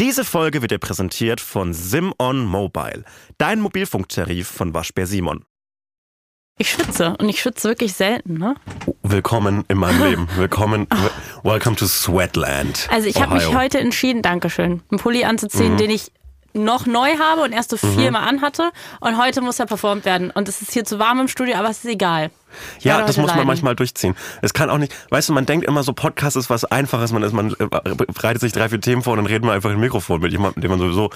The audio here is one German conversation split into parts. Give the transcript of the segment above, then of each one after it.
Diese Folge wird dir präsentiert von Simon Mobile, dein Mobilfunktarif von Waschbär Simon. Ich schwitze und ich schwitze wirklich selten, ne? Willkommen in meinem Leben. Willkommen. Welcome to Sweatland. Also ich habe mich heute entschieden, Dankeschön, einen Pulli anzuziehen, den ich noch neu habe und erst so viermal anhatte. Und heute muss er performt werden. Und es ist hier zu warm im Studio, aber es ist egal. Ja, das muss man leiden. manchmal durchziehen. Es kann auch nicht, weißt du, man denkt immer so, Podcast ist was Einfaches, man, ist, man äh, bereitet sich drei, vier Themen vor und dann reden wir einfach im Mikrofon mit jemandem, den man sowieso,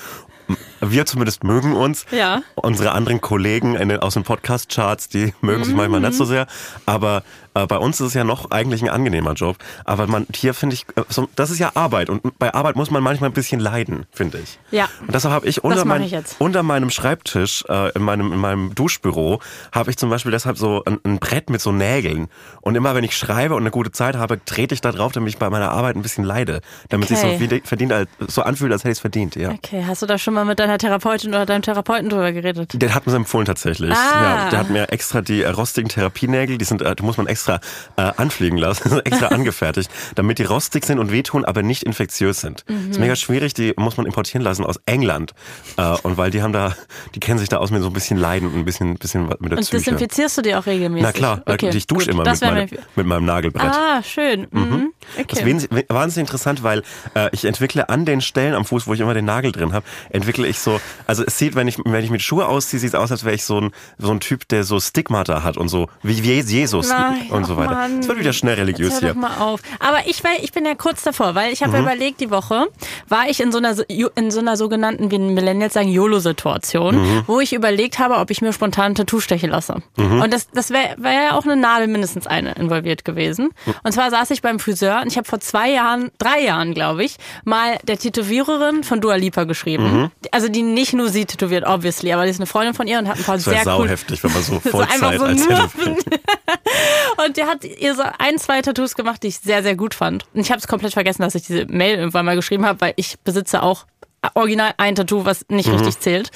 wir zumindest mögen uns. Ja. Unsere anderen Kollegen den, aus den Podcast-Charts, die mögen sich manchmal Mhm. nicht so sehr. Aber äh, bei uns ist es ja noch eigentlich ein angenehmer Job. Aber man, hier finde ich, äh, so, das ist ja Arbeit und bei Arbeit muss man manchmal ein bisschen leiden, finde ich. Ja. Und deshalb habe ich unter, mein, ich jetzt. unter meinem Schreibtisch, äh, in, meinem, in meinem Duschbüro, habe ich zum Beispiel deshalb so ein, ein Brett mit so Nägeln. Und immer wenn ich schreibe und eine gute Zeit habe, trete ich da drauf, damit ich bei meiner Arbeit ein bisschen leide. Damit es Okay. sich so, verdient, so anfühlt, als hätte ich es verdient. Ja. Okay, hast du da schon mal mit deiner Therapeutin oder deinem Therapeuten drüber geredet? Den hat mir empfohlen tatsächlich. Ah. Ja, der hat mir extra die äh, rostigen Therapienägel, die sind, äh, die muss man extra äh, anfliegen lassen, extra angefertigt, damit die rostig sind und wehtun, aber nicht infektiös sind. Mhm. Ist mega schwierig, die muss man importieren lassen aus England. Äh, und weil die haben da, die kennen sich da aus mit so ein bisschen Leiden und ein bisschen, bisschen mit der Und Psyche. desinfizierst du die auch regelmäßig? Na klar, äh, okay, ich dusche gut. immer Das mit, mir- mit meinem Nagelbrett. Ah, schön. Mhm. Das Okay. ist wen- wahnsinnig interessant, weil äh, ich entwickle an den Stellen am Fuß, wo ich immer den Nagel drin habe, entwickle ich so, also es sieht, wenn ich, wenn ich mit Schuhe ausziehe, sieht es aus, als wäre ich so ein, so ein Typ, der so Stigmata hat und so, wie, wie Jesus Nein, und so weiter. Es wird wieder schnell religiös hier. mal auf. Aber ich, weil, ich bin ja kurz davor, weil ich habe Mhm. überlegt, die Woche war ich in so einer, in so einer sogenannten, wie Millennials sagen, YOLO-Situation, Mhm. wo ich überlegt habe, ob ich mir spontan ein Tattoo stechen lasse. Mhm. Und das, das wäre wär ja auch eine Nadel mindestens eine involviert gewesen. Und zwar saß ich beim Friseur und ich habe vor zwei Jahren, drei Jahren, glaube ich, mal der Tätowiererin von Dua Lipa geschrieben. Mhm. Also die nicht nur sie tätowiert, obviously, aber die ist eine Freundin von ihr und hat ein paar Das wäre sehr cool sauheftig, wenn man so Vollzeit so als und der hat ihr so ein, zwei Tattoos gemacht, die ich sehr, sehr gut fand. Und ich habe es komplett vergessen, dass ich diese Mail irgendwann mal geschrieben habe, weil ich besitze auch original ein Tattoo, was nicht Mhm. richtig zählt.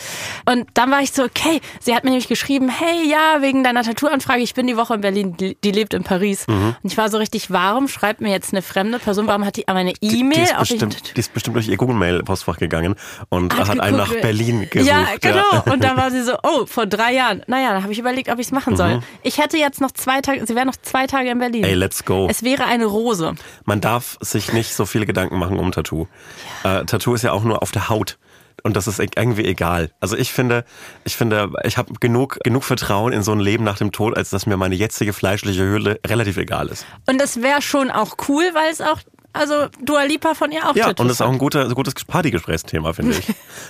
Und dann war ich so, okay, sie hat mir nämlich geschrieben, hey, ja, wegen deiner Tattoo-Anfrage, ich bin die Woche in Berlin, die, die lebt in Paris. Mhm. Und ich war so richtig, warum schreibt mir jetzt eine fremde Person, warum hat die meine E-Mail? ein bestimmt, die ist bestimmt durch ihr Google-Mail-Postfach gegangen und hat, einen nach geguckt, Berlin gesucht. Ja, genau. Und dann war sie so, oh, vor drei Jahren. Naja, dann habe ich überlegt, ob ich es machen soll. Ich hätte jetzt noch zwei Tage, sie wäre noch zwei Tage in Berlin. Mhm. Ey, let's go. Es wäre eine Rose. Man darf sich nicht so viele Gedanken machen um Tattoo. Äh, Tattoo ist ja auch nur auf der Haut. Und das ist irgendwie egal. Also ich finde, ich finde, ich habe genug, genug Vertrauen in so ein Leben nach dem Tod, als dass mir meine jetzige fleischliche Hülle relativ egal ist. Und das wäre schon auch cool, weil es auch, also Dua Lipa von ihr auch Ja, Tattoos und das ist auch ein guter, gutes Partygesprächsthema, finde ich.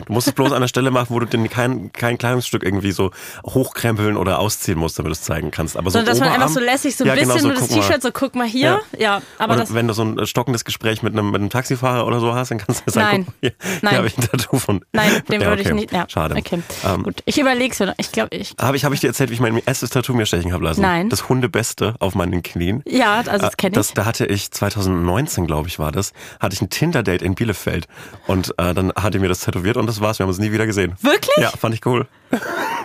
Du musst es bloß an der Stelle machen, wo du den kein, kein Kleidungsstück irgendwie so hochkrempeln oder ausziehen musst, damit du es zeigen kannst. Aber so Sondern dass man einfach Oberarm- so lässig so ein Ja, bisschen genau, so, nur das. T-Shirt so, guck mal hier. Ja, aber oder das, wenn du so ein stockendes Gespräch mit einem, mit einem Taxifahrer oder so hast, dann kannst du sagen, Nein. guck Nein. hier habe ich ein Tattoo von. nein, den Ja, würde ich okay. nicht, ja. Schade. Okay, Ähm, gut. Ich überleg's. Ich glaube, ich, Habe ich, hab ich dir erzählt, wie ich mein erstes Tattoo mir stechen habe lassen? Nein. Das Hundebeste auf meinen Knien. ja, also das Äh, kenne das, ich. Da hatte ich 2019, glaube ich, war das, hatte ich ein Tinder-Date in Bielefeld. Und äh, dann hat er mir das tätowiert und das war's. Wir haben uns nie wieder gesehen. Wirklich? Ja, fand ich cool.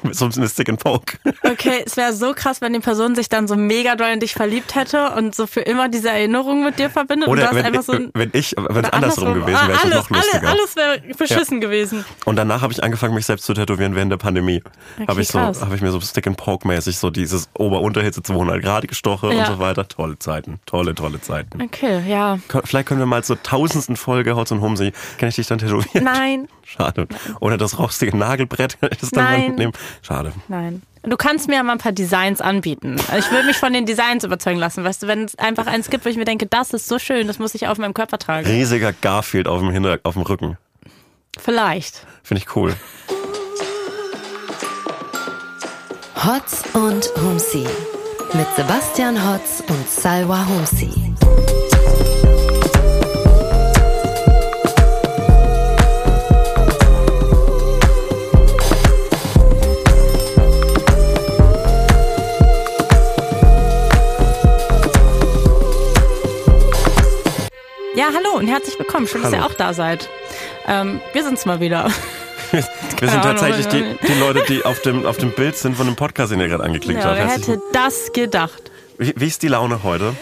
Mit so einem Stick and Poke. Okay, es wäre so krass, wenn die Person sich dann so mega doll in dich verliebt hätte und so für immer diese Erinnerung mit dir verbindet und du Oder hast wenn, einfach so ein wenn ich, wenn es Oder andersrum gewesen wäre, Ah, es alles, noch lustiger. alles, alles wäre beschissen gewesen. Und danach habe ich angefangen, mich selbst zu tätowieren während der Pandemie. habe ich so, habe ich mir so Stick and Poke mäßig so dieses Ober-Unterhitze 200 Grad gestochen Ja. und so weiter. Tolle Zeiten, tolle, tolle Zeiten. Okay, ja. Vielleicht können wir mal zur tausendsten Folge Hotz und Humsi, kann ich dich dann tätowieren? Nein, Schade. Oder das rostige Nagelbrett, kann ich das dann Nein. mitnehmen? Schade. nein. Du kannst mir ja mal ein paar Designs anbieten. Also ich würde mich von den Designs überzeugen lassen. Weißt du, wenn es einfach eins gibt, wo ich mir denke, das ist so schön, das muss ich auf meinem Körper tragen. Riesiger Garfield auf dem, Hinter auf dem Rücken. Vielleicht. Finde ich cool. Hotz und Humsi mit Sebastian Hotz und Salwa Humsi. Und herzlich willkommen. Schön, dass Hallo. ihr auch da seid. Ähm, wir sind's mal wieder. Wir sind tatsächlich die, die Leute, die auf dem, auf dem Bild sind von dem Podcast, den ihr gerade angeklickt Ja, habt. wer hätte das gedacht? Wie, wie ist die Laune heute?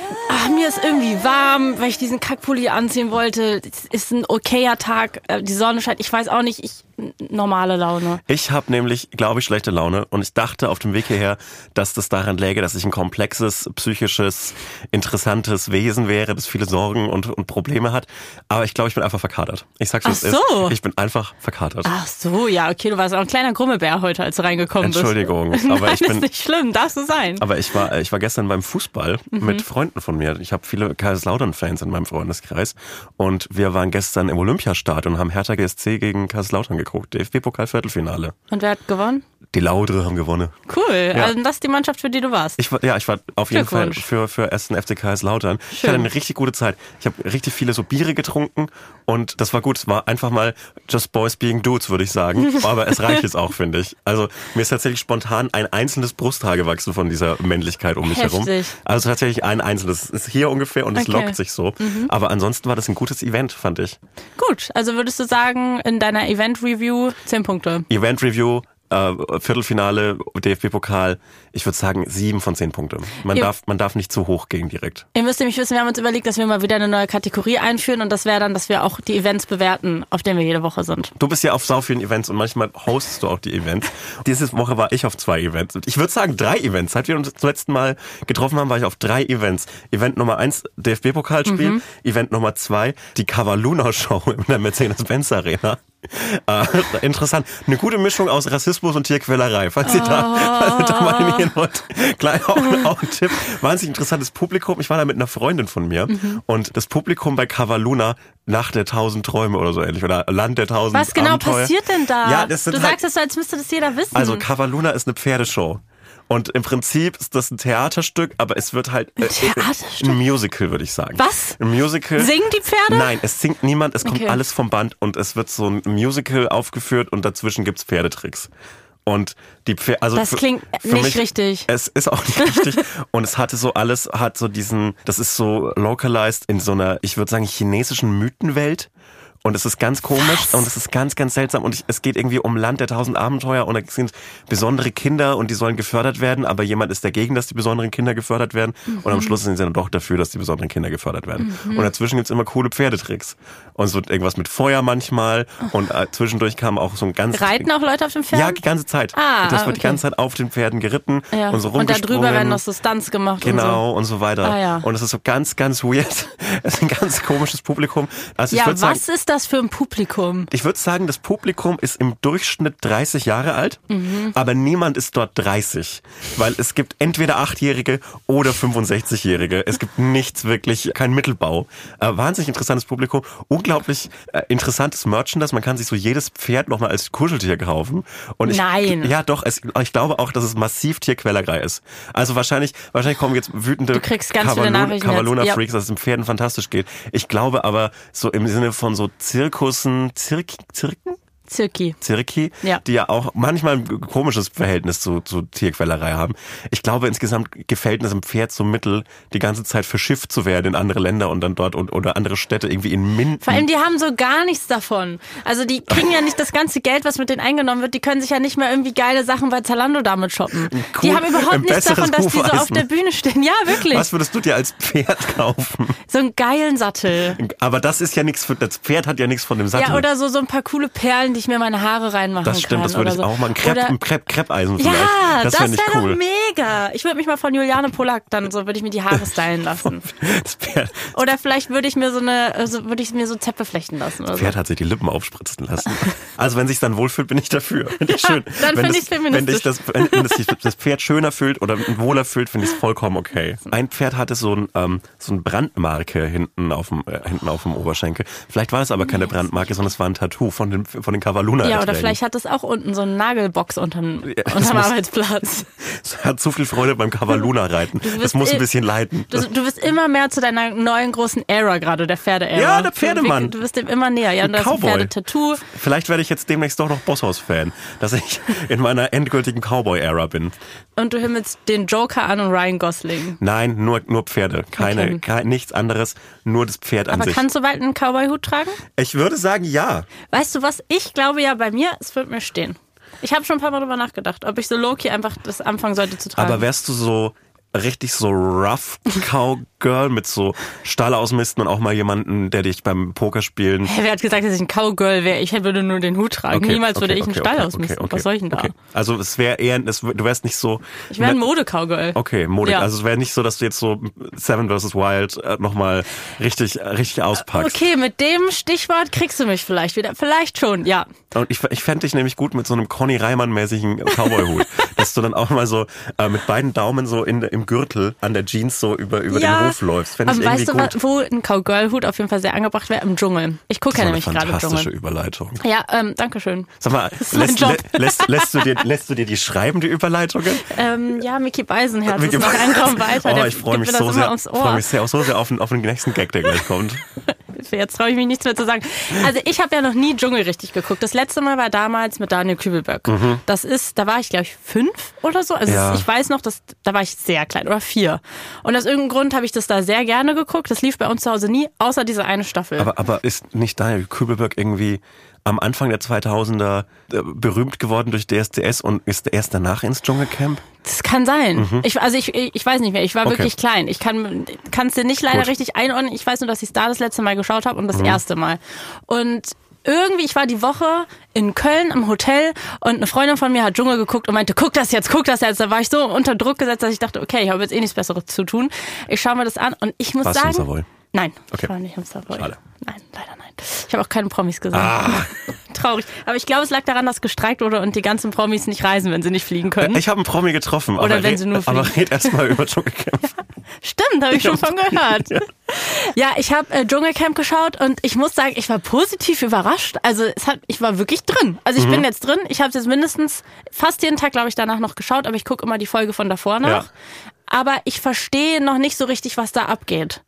Ach, mir ist irgendwie warm, weil ich diesen Kackpulli anziehen wollte. Es ist ein okayer Tag. Äh, Die Sonne scheint. Ich weiß auch nicht. Ich normale Laune. Ich habe nämlich, glaube ich, schlechte Laune und ich dachte auf dem Weg hierher, dass das daran läge, dass ich ein komplexes, psychisches, interessantes Wesen wäre, das viele Sorgen und, und Probleme hat. Aber ich glaube, ich bin einfach verkatert. Ich sag's, wie Ach es ist. so. Ich bin einfach verkatert. Ach so, ja, okay, du warst auch ein kleiner Grummelbär heute, als du reingekommen Entschuldigung, bist. aber Nein, ich bin- ist nicht schlimm, darfst du sein. Aber ich war, ich war gestern beim Fußball Mhm. mit Freunden von mir. Ich habe viele Kaiserslautern-Fans in meinem Freundeskreis. Und wir waren gestern im Olympiastadion und haben Hertha GSC gegen Kaiserslautern geguckt. DFB-Pokal-Viertelfinale. Und wer hat gewonnen? Die Laudre haben gewonnen. Cool, also das ist die Mannschaft, für die du warst. Ich war, ja, ich war auf jeden Fall für, für Essen FC Kaiserslautern. Ich Schön. hatte eine richtig gute Zeit. Ich habe richtig viele so Biere getrunken und das war gut. Es war einfach mal just boys being dudes, würde ich sagen. Aber es reicht jetzt auch, finde ich. Also mir ist tatsächlich spontan ein einzelnes Brusthaar gewachsen von dieser Männlichkeit um mich herum. Heftig. Also tatsächlich ein einzelnes. Es ist hier ungefähr und es Okay. Mhm. lockt sich so. Aber ansonsten war das ein gutes Event, fand ich. Gut, also würdest du sagen, in deiner Event-Review 10 Punkte. Event Review, äh, Viertelfinale, DFB-Pokal. Ich würde sagen sieben von zehn Punkte. Man, Ja. darf, man darf nicht zu hoch gehen direkt. Ihr müsst nämlich wissen, wir haben uns überlegt, dass wir mal wieder eine neue Kategorie einführen und das wäre dann, dass wir auch die Events bewerten, auf denen wir jede Woche sind. Du bist ja auf sau vielen Events und manchmal hostest du auch die Events. Diese Woche war ich auf zwei Events. Ich würde sagen drei Events. Seit wir uns zum letzten Mal getroffen haben, war ich auf drei Events. Event Nummer eins, DFB-Pokalspiel. Mhm. Event Nummer zwei, die Cavaluna-Show in der Mercedes-Benz Arena. Äh, interessant. Eine gute Mischung aus Rassismus und Tierquälerei. Falls ihr da, falls ihr da mal hingehen wollt. Gleich auch, auch ein Tipp. Wahnsinnig interessantes Publikum. Ich war da mit einer Freundin von mir. Mhm. Und das Publikum bei Cavaluna, Nacht der tausend Träume oder so ähnlich. Oder Land der tausend Was genau Abenteuer. passiert denn da? Ja, das sind du halt, sagst es so, als müsste das jeder wissen. also Cavaluna ist eine Pferdeshow. Und im Prinzip ist das ein Theaterstück, aber es wird halt äh, Theaterstück? ein Musical, würde ich sagen. Was? Ein Musical. Singen die Pferde? Nein, es singt niemand, es kommt Okay. alles vom Band und es wird so ein Musical aufgeführt und dazwischen gibt's Pferdetricks. Und die Pferde, also Das für- klingt für nicht mich, richtig. Es ist auch nicht richtig. und es hatte so alles, hat so diesen, das ist so localized in so einer, ich würde sagen, chinesischen Mythenwelt. Und es ist ganz komisch Was? und es ist ganz, ganz seltsam. Und ich, es geht irgendwie um Land der tausend Abenteuer und da sind besondere Kinder und die sollen gefördert werden, aber jemand ist dagegen, dass die besonderen Kinder gefördert werden. Und Mhm. am Schluss sind sie dann doch dafür, dass die besonderen Kinder gefördert werden. Und dazwischen gibt's immer coole Pferdetricks. Und so irgendwas mit Feuer manchmal. Und äh, zwischendurch kam auch so ein ganz. Reiten auch Leute auf dem Pferd? Ja, die ganze Zeit. Ah, das wird die okay. ganze Zeit auf den Pferden geritten Ja. und so und rumgesprungen. drüber werden noch so Stunts gemacht Genau und so weiter. Ah, ja. Und es ist so ganz, ganz weird. Es ist ein ganz komisches Publikum. Also und so. ich Ja, würde sagen, was ist das für ein Publikum? ich würde sagen, das Publikum ist im Durchschnitt 30 Jahre alt, aber niemand ist dort 30, weil es gibt entweder Achtjährige oder 65-Jährige. Es gibt nichts wirklich, kein Mittelbau. Äh, wahnsinnig interessantes Publikum, unglaublich äh, interessantes Merchandise. Man kann sich so jedes Pferd nochmal als Kuscheltier kaufen. Und ich, Nein. Ja, doch. Es, ich glaube auch, dass es massiv Tierquälerei ist. Also wahrscheinlich, wahrscheinlich kommen jetzt wütende Du kriegst ganz viele Nachrichten jetzt. Cavaluna-Freaks, dass es den Pferden fantastisch geht. Ich glaube aber so im Sinne von so Zirkussen, Zirk, Zirken? Zirki. Zirki, Ja. die ja auch manchmal ein komisches Verhältnis zu, zu Tierquälerei haben. Ich glaube, insgesamt gefällt es dem Pferd so mittel, die ganze Zeit verschifft zu werden in andere Länder und dann dort und, oder andere Städte irgendwie in Minden. Vor allem, die haben so gar nichts davon. Also die kriegen ja nicht das ganze Geld, was mit denen eingenommen wird. Die können sich ja nicht mehr irgendwie geile Sachen bei Zalando damit shoppen. die Cool, haben überhaupt nichts davon, dass die so auf der Bühne stehen. Ja, wirklich. Was würdest du dir als Pferd kaufen? So einen geilen Sattel. Aber das ist ja nichts für, das Pferd hat ja nichts von dem Sattel. Ja, oder so, so ein paar coole Perlen, die ich mir in meine Haare reinmachen das stimmt, kann. das würde ich so. auch. Krepp, Oder- ein Krepp, Kreppeisen vielleicht. Ja, das das, ich wäre cool. doch mega. Ich würde mich mal von Juliane Polak dann so, würde ich mir die Haare stylen lassen. Das Pferd, Oder vielleicht würde ich mir so eine, also würde ich mir so Zäpfe flechten lassen so. Pferd hat sich die Lippen aufspritzen lassen. Also wenn sich dann wohlfühlt, bin ich dafür. Finde ich Ja, schön. dann wenn find das- ich's feministisch. Wenn, ich das, wenn, wenn das, sich das Pferd schöner fühlt oder wohler fühlt, finde ich es vollkommen okay. Ein Pferd hatte so ein ähm, so ein Brandmarke hinten auf dem äh, hinten auf dem Oberschenkel. Vielleicht war es aber keine Brandmarke, sondern es war ein Tattoo von den von den Cavaluna. Ja, oder vielleicht hat es auch unten so eine Nagelbox unterm, Ja, unterm muss- Arbeitsplatz. Es hat zu viel Freude beim Cavaluna reiten. Das muss ein bisschen leiden. Du, du bist immer mehr zu deiner neuen großen Ära gerade, der Pferde-Ära. Ja, der Pferdemann. Du, bist dem immer näher. Ja, und das. Pferdetattoo. Vielleicht werde ich jetzt demnächst doch noch Bosshaus-Fan, dass ich in meiner endgültigen Cowboy-Ära bin. Und du himmelst den Joker an und Ryan Gosling. Nein, nur, nur Pferde. Keine, Okay. kein, nichts anderes, nur das Pferd an Aber sich. kannst du bald einen Cowboy-Hut tragen? Ich würde sagen, ja. Weißt du was? Ich glaube ja bei mir, es wird mir stehen. Ich habe schon ein paar Mal drüber nachgedacht, ob ich so Loki einfach das anfangen sollte zu tragen. Aber wärst du so richtig so rough Cowgirl mit so Stall ausmisten und auch mal jemanden, der dich beim Pokerspielen. Hey, wer hat gesagt, dass ich ein Cowgirl wäre? Ich würde nur den Hut tragen. Okay, Niemals würde okay, ich einen okay, Stall okay, ausmisten. Was soll ich denn da? Also es wäre eher, es, du wärst nicht so. Ich wäre ein Mode-Cowgirl. Okay, modig. Ja. Also es wäre nicht so, dass du jetzt so Seven vs. Wild äh, nochmal richtig, richtig auspackst. Okay, mit dem Stichwort kriegst du mich vielleicht wieder. Vielleicht schon, ja. Und ich, ich fände dich nämlich gut mit so einem Conny Reimann-mäßigen Cowboy-Hut. dass du dann auch mal so äh, mit beiden Daumen so in, im Gürtel an der Jeans so über, über ja. den Hof läufst. Fände ich Aber weißt du, gut. wa- wo ein Cowgirl-Hut auf jeden Fall sehr angebracht wäre? Im Dschungel. Ich gucke ja nämlich gerade fantastische Dschungel. Überleitung. Ja, ähm, danke schön. Sag mal, lässt, lä, lässt, lässt, du dir, lässt du dir die schreiben, die Überleitungen? Ähm, ja, Mickey Beisenherz Mickey ist noch ein Raum weiter. Oh, ich freue mich, so sehr, freu mich sehr, auch so sehr auf den, auf den nächsten Gag, der gleich kommt. Jetzt traue ich mich nichts mehr zu sagen. Also ich habe ja noch nie Dschungel richtig geguckt. Das letzte Mal war damals mit Daniel Kübelböck. Das ist, da war ich glaube ich fünf oder so. Also Mhm. Ja. ich weiß noch, dass da war ich sehr klein oder vier. Und aus irgendeinem Grund habe ich das da sehr gerne geguckt. Das lief bei uns zu Hause nie, außer diese eine Staffel. Aber, aber ist nicht Daniel Kübelberg irgendwie am Anfang der 2000er äh, berühmt geworden durch DSDS und ist erst danach ins Dschungelcamp? Das kann sein. Ich, also ich, ich weiß nicht mehr. Ich war Mhm. Okay. wirklich klein. Ich kann es dir nicht leider Gut. Mhm. richtig einordnen. Ich weiß nur, dass ich da das letzte Mal geschaut habe und das erste Mal. Und irgendwie, ich war die Woche in Köln im Hotel und eine Freundin von mir hat Dschungel geguckt und meinte, guck das jetzt, guck das jetzt. Da war ich so unter Druck gesetzt, dass ich dachte, okay, ich habe jetzt eh nichts Besseres zu tun. Ich schaue mir das an und ich muss im sagen... Nein, Okay. ich war nicht im Savoy. Schade. Nein, leider nein. Ich habe auch keine Promis gesehen. Ah. Traurig. Aber ich glaube, es lag daran, dass gestreikt wurde und die ganzen Promis nicht reisen, wenn sie nicht fliegen können. Ich habe einen Promi getroffen, Oder aber, wenn red, sie nur aber fliegen. red erst mal über Dschungelcamp. Stimmt, habe ich schon von gehört. Ja, ich habe äh, Dschungelcamp geschaut und ich muss sagen, ich war positiv überrascht. Also es hat, ich war wirklich drin. Also ich Mhm. bin jetzt drin. Ich habe es jetzt mindestens fast jeden Tag, glaube ich, danach noch geschaut, aber ich gucke immer die Folge von davor nach. Ja. Aber ich verstehe noch nicht so richtig, was da abgeht.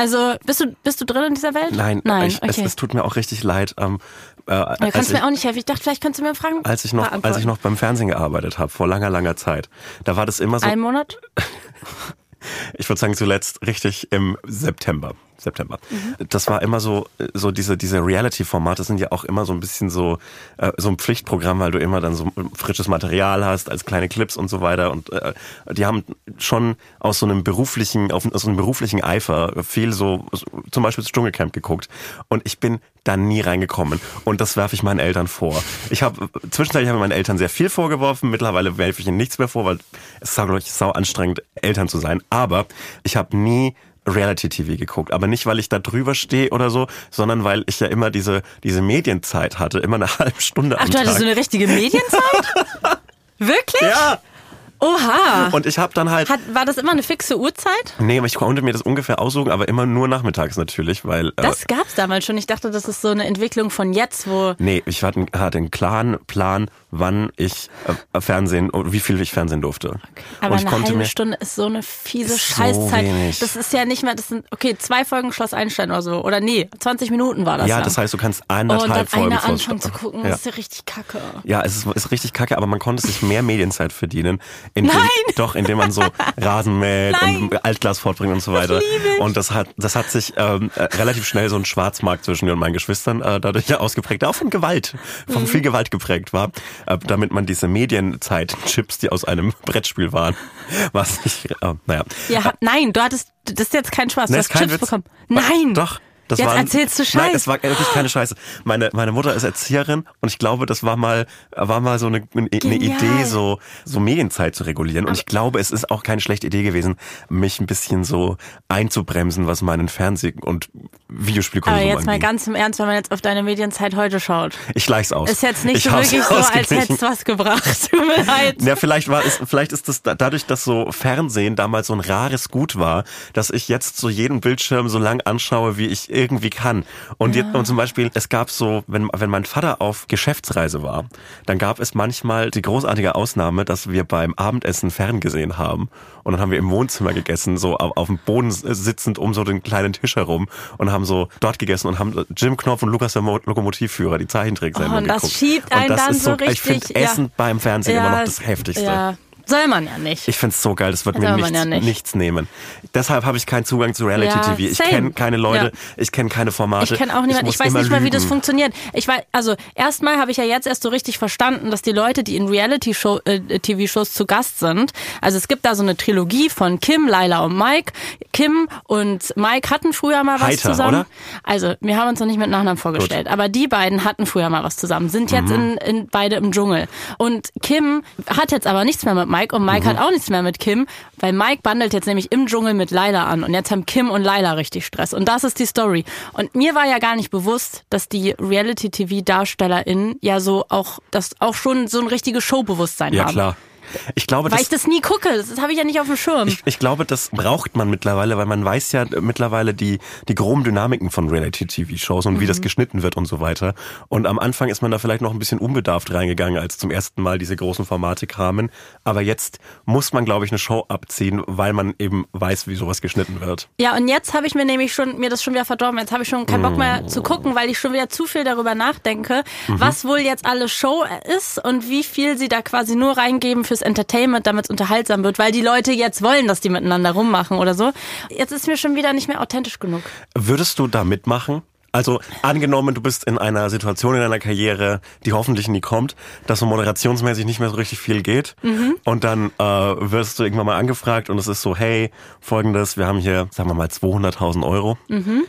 Also bist du bist du drin in dieser Welt? Nein, Nein. ich, es, okay. es tut mir auch richtig leid. Ähm, äh, du als, kannst ich, mir auch nicht helfen. Ich dachte, vielleicht kannst du mir Fragen als, ich noch, als ich beantworten. noch beim Fernsehen gearbeitet habe, vor langer, langer Zeit, da war das immer so, Einen Monat? ich würde sagen zuletzt richtig im September. September. Mhm. Das war immer so, so diese, diese Reality-Formate sind ja auch immer so ein bisschen so, äh, so ein Pflichtprogramm, weil du immer dann so frisches Material hast, als kleine Clips und so weiter. Und äh, die haben schon aus so einem beruflichen, auf, aus so einem beruflichen Eifer viel so, zum Beispiel das Dschungelcamp geguckt. Und ich bin da nie reingekommen. Und das werfe ich meinen Eltern vor. Ich habe zwischenzeitlich habe ich meinen Eltern sehr viel vorgeworfen. Mittlerweile werfe ich ihnen nichts mehr vor, weil es ist, glaube ich, sau anstrengend, Eltern zu sein. Aber ich habe nie Reality-TV geguckt. Aber nicht, weil ich da drüber stehe oder so, sondern weil ich ja immer diese, diese Medienzeit hatte, immer eine halbe Stunde Ach, am du hattest Tag. so eine richtige Medienzeit? Wirklich? ja! Oha. Und ich habe dann halt... Hat, war das immer eine fixe Uhrzeit? Nee, aber ich konnte mir das ungefähr aussuchen, aber immer nur nachmittags natürlich, weil... Äh, Das gab's damals schon. Ich dachte, das ist so eine Entwicklung von jetzt, wo. Nee, ich hatte, hatte einen klaren Plan, wann ich äh, Fernsehen, oder wie viel ich Fernsehen durfte. Aber und ich eine konnte halbe Stunde ist so eine fiese so Scheißzeit. wenig. Das ist ja nicht mehr, das sind, okay, zwei Folgen Schloss Einstein oder so. Oder nee, 20 Minuten war das. ja, lang. das heißt, du kannst oh, und Folgen eine anfangen zu gucken, Ja. das ist ja richtig kacke. Ja, es ist, ist richtig kacke, aber man konnte sich mehr Medienzeit verdienen, indem, Nein! doch, indem man so Rasen mäht Nein! und Altglas fortbringt und so weiter. ich. Und das hat, das hat sich ähm, äh, relativ schnell so ein Schwarzmarkt zwischen mir und meinen Geschwistern äh, dadurch ja ausgeprägt, auch von Gewalt, von Mhm. viel Gewalt geprägt war, äh, damit man diese Medienzeit-Chips, die aus einem Brettspiel waren, was nicht, äh, naja. Ja, nein, du hattest, das ist jetzt kein Spaß, Ne, du hast Chips Witz. bekommen. Nein! Doch. Das Jetzt war, erzählst du Nein, Scheiß. es war wirklich keine Scheiße. Meine, meine Mutter ist Erzieherin und ich glaube, das war mal, war mal so eine, eine. Idee, so, so Medienzeit zu regulieren. Und ich glaube, es ist auch keine schlechte Idee gewesen, mich ein bisschen so einzubremsen, was meinen Fernseh- und Videospielkonsum Aber jetzt mal angeht. ganz im Ernst, wenn man jetzt auf deine Medienzeit heute schaut. Ich gleich's aus. Ist jetzt nicht ich so wirklich so, als hättest du was gebracht. Tut mir leid. Ja, vielleicht war es, vielleicht ist das da- dadurch, dass so Fernsehen damals so ein rares Gut war, dass ich jetzt so jeden Bildschirm so lang anschaue, wie ich irgendwie kann. Und, jetzt, und zum Beispiel, es gab so, wenn, wenn mein Vater auf Geschäftsreise war, dann gab es manchmal die großartige Ausnahme, dass wir beim Abendessen ferngesehen haben. Und dann haben wir im Wohnzimmer gegessen, so auf, auf dem Boden sitzend um so den kleinen Tisch herum und haben so dort gegessen und haben Jim Knopf und Lukas der Mo Lokomotivführer, die Zeichentricksendung Oh, und das geguckt. schiebt und einen das dann ist so Ich finde richtig, ja. Essen beim Fernsehen immer noch das Heftigste. Ja, Soll man ja nicht. Ich find's so geil, das wird mir nichts, ja nicht. nichts nehmen. Deshalb habe ich keinen Zugang zu Reality Ja, TV. Ich kenne keine Leute, Ja. ich kenne keine Formate. Ich kenne auch niemanden. muss Ich, weiß nicht mal, wie das funktioniert. Ich weiß, also erstmal habe ich ja jetzt erst so richtig verstanden, dass die Leute, die in Reality-TV-Shows zu Gast sind, also es gibt da so eine Trilogie von Kim, Laila und Mike. Kim und Mike hatten früher mal was Heiter, zusammen. oder? Also wir haben uns noch nicht mit Nachnamen vorgestellt, aber die beiden hatten früher mal was zusammen, sind jetzt Mhm. in, in beide im Dschungel. Und Kim hat jetzt aber nichts mehr mit Mike und Mhm. Mike hat auch nichts mehr mit Kim, weil Mike bandelt jetzt nämlich im Dschungel mit Laila an und jetzt haben Kim und Laila richtig Stress. Und das ist die Story. Und mir war ja gar nicht bewusst, dass die Reality-TV-DarstellerInnen ja so auch, das auch schon so ein richtiges Showbewusstsein Ja, haben. klar. Ich glaube, Weil das, ich das nie gucke, das habe ich ja nicht auf dem Schirm. Ich, ich glaube, das braucht man mittlerweile, weil man weiß ja mittlerweile die, die groben Dynamiken von Reality-TV-Shows und wie Mhm. das geschnitten wird und so weiter. Und am Anfang ist man da vielleicht noch ein bisschen unbedarft reingegangen, als zum ersten Mal diese großen Formate kamen. Aber jetzt muss man, glaube ich, eine Show abziehen, weil man eben weiß, wie sowas geschnitten wird. Ja, und jetzt habe ich mir nämlich schon mir das schon wieder verdorben. Jetzt habe ich schon keinen Bock mehr zu gucken, weil ich schon wieder zu viel darüber nachdenke, was wohl jetzt alles Show ist und wie viel sie da quasi nur reingeben fürs Entertainment, damit unterhaltsam wird, weil die Leute jetzt wollen, dass die miteinander rummachen oder so. Jetzt ist mir schon wieder nicht mehr authentisch genug. Würdest du da mitmachen? Also angenommen, du bist in einer Situation in deiner Karriere, die hoffentlich nie kommt, dass so moderationsmäßig nicht mehr so richtig viel geht und dann äh, wirst du irgendwann mal angefragt und es ist so, hey, folgendes, wir haben hier, sagen wir mal, 200.000 Euro.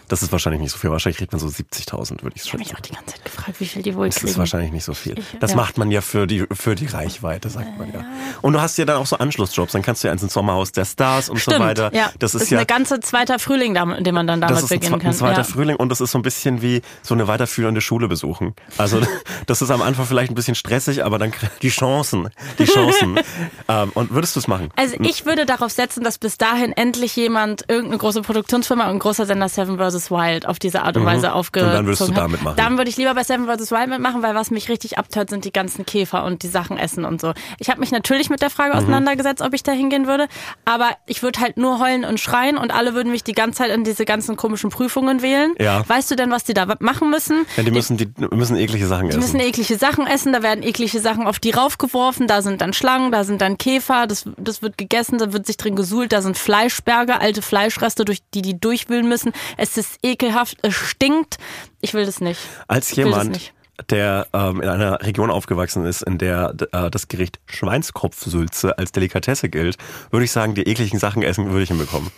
Das ist wahrscheinlich nicht so viel, wahrscheinlich kriegt man so 70.000, würde ich Ich habe mich auch die ganze Zeit gefragt, wie viel die wohl Das kriegen. ist wahrscheinlich nicht so viel. Ich- Das ja. macht man ja für die, für die Reichweite, sagt man ja. Und du hast ja dann auch so Anschlussjobs, dann kannst du ja ins Sommerhaus der Stars und Stimmt, so weiter. ja. Das ist ja eine ganze zweiter Frühling, den man dann damit das ist ein, beginnen kann. ein zweiter ja. Frühling und das ist so ein bisschen wie so eine weiterführende Schule besuchen. Also das ist am Anfang vielleicht ein bisschen stressig, aber dann die Chancen, die Chancen. ähm, und würdest du es machen? Also ich würde darauf setzen, dass bis dahin endlich jemand, irgendeine große Produktionsfirma und ein großer Sender Seven vs. Wild auf diese Art und Weise aufgezogen Mhm. Und dann würdest du hat. da mitmachen. Dann würde ich lieber bei Seven vs. Wild mitmachen, weil was mich richtig abtört, sind die ganzen Käfer und die Sachen essen und so. Ich habe mich natürlich mit der Mhm. Frage auseinandergesetzt, ob ich da hingehen würde, aber ich würde halt nur heulen und schreien und alle würden mich die ganze Zeit in diese ganzen komischen Prüfungen wählen. Ja. Weißt du denn, was die da machen müssen? Ja, die müssen, die müssen eklige Sachen Die essen. müssen eklige Sachen essen, da werden eklige Sachen auf die raufgeworfen, da sind dann Schlangen, da sind dann Käfer, das, das wird gegessen, da wird sich drin gesuhlt, da sind Fleischberge, alte Fleischreste, durch die die durchwühlen müssen. Es ist ekelhaft, es stinkt. Ich will das nicht. Als jemand, der ähm, in einer Region aufgewachsen ist, in der äh, das Gericht Schweinskopfsülze als Delikatesse gilt, würde ich sagen, die ekligen Sachen essen würde ich hinbekommen.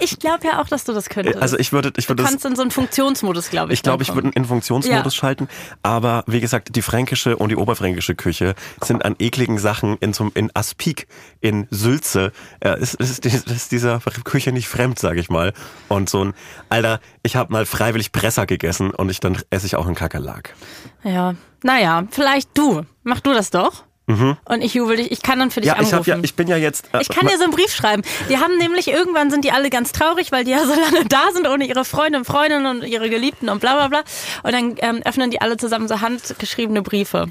Ich glaube ja auch, dass du das könntest. Also ich würde, ich würde du kannst in so einen Funktionsmodus, glaube ich. Ich glaube, ich würde in Funktionsmodus Ja. schalten. Aber wie gesagt, die fränkische und die oberfränkische Küche sind an ekligen Sachen in, zum, in Aspik, in Sülze. Äh, ist, ist, ist, ist dieser Küche nicht fremd, sage ich mal. Und so ein, Alter, ich habe mal freiwillig Presser gegessen und ich dann esse ich auch einen Kakerlak. Ja. Naja, vielleicht du. Mach du das doch. Und ich jubel dich. Ich kann dann für dich Mhm. Ja, ich, anrufen. hab ja, ich bin ja jetzt. äh, Ich kann dir so einen Brief schreiben. Die haben nämlich irgendwann sind die alle ganz traurig, weil die ja so lange da sind ohne ihre Freunde und Freundinnen und ihre Geliebten und bla bla bla. Und dann ähm, öffnen die alle zusammen so handgeschriebene Briefe.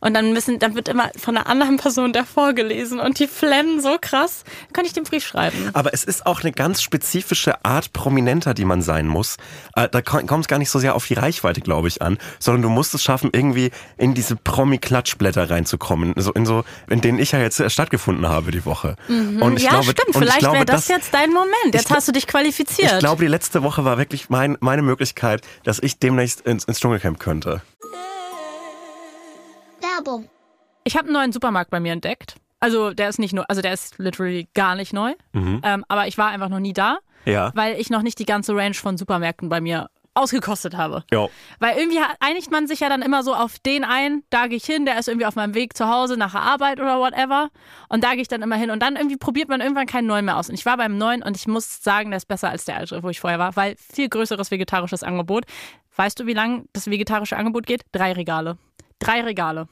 Und dann müssen, dann wird immer von einer anderen Person der vorgelesen und die flennen so krass. Kann ich den Brief schreiben. Aber es ist auch eine ganz spezifische Art Prominenter, die man sein muss. Äh, Da kommt es gar nicht so sehr auf die Reichweite, glaube ich, an, sondern du musst es schaffen, irgendwie in diese Promi-Klatschblätter reinzukommen, so in so, in denen ich ja jetzt stattgefunden habe die Woche. Und ich ja, glaube, stimmt. und ich Vielleicht wäre das, jetzt dein Moment. Jetzt gl- hast du dich qualifiziert. Ich glaube, die letzte Woche war wirklich mein, meine Möglichkeit, dass ich demnächst ins, ins Dschungelcamp könnte. Werbung. Ich habe einen neuen Supermarkt bei mir entdeckt. Also der ist nicht nur, also der ist literally gar nicht neu. Ähm, aber ich war einfach noch nie da, Ja. weil ich noch nicht die ganze Range von Supermärkten bei mir ausgekostet habe. Jo. Weil irgendwie einigt man sich ja dann immer so auf den ein, da gehe ich hin, der ist irgendwie auf meinem Weg zu Hause nach der Arbeit oder whatever. Und da gehe ich dann immer hin. Und dann irgendwie probiert man irgendwann keinen neuen mehr aus. Und ich war beim neuen und ich muss sagen, der ist besser als der alte, wo ich vorher war, weil viel größeres vegetarisches Angebot. Weißt du, wie lang das vegetarische Angebot geht? Drei Regale. Drei Regale.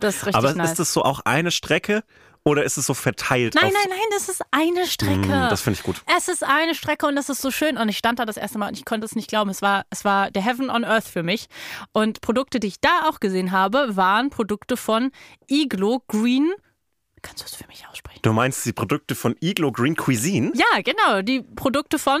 Das ist richtig Aber nice. ist es so auch eine Strecke oder ist es so verteilt? Nein, nein, nein, das ist eine Strecke. Mm, das finde ich gut. Es ist eine Strecke und es ist so schön. Und ich stand da das erste Mal und ich konnte es nicht glauben. Es war, es war der Heaven on Earth für mich. Und Produkte, die ich da auch gesehen habe, waren Produkte von Iglo Green. Kannst du es für mich aussprechen? Du meinst die Produkte von Iglo Green Cuisine? Ja, genau. Die Produkte von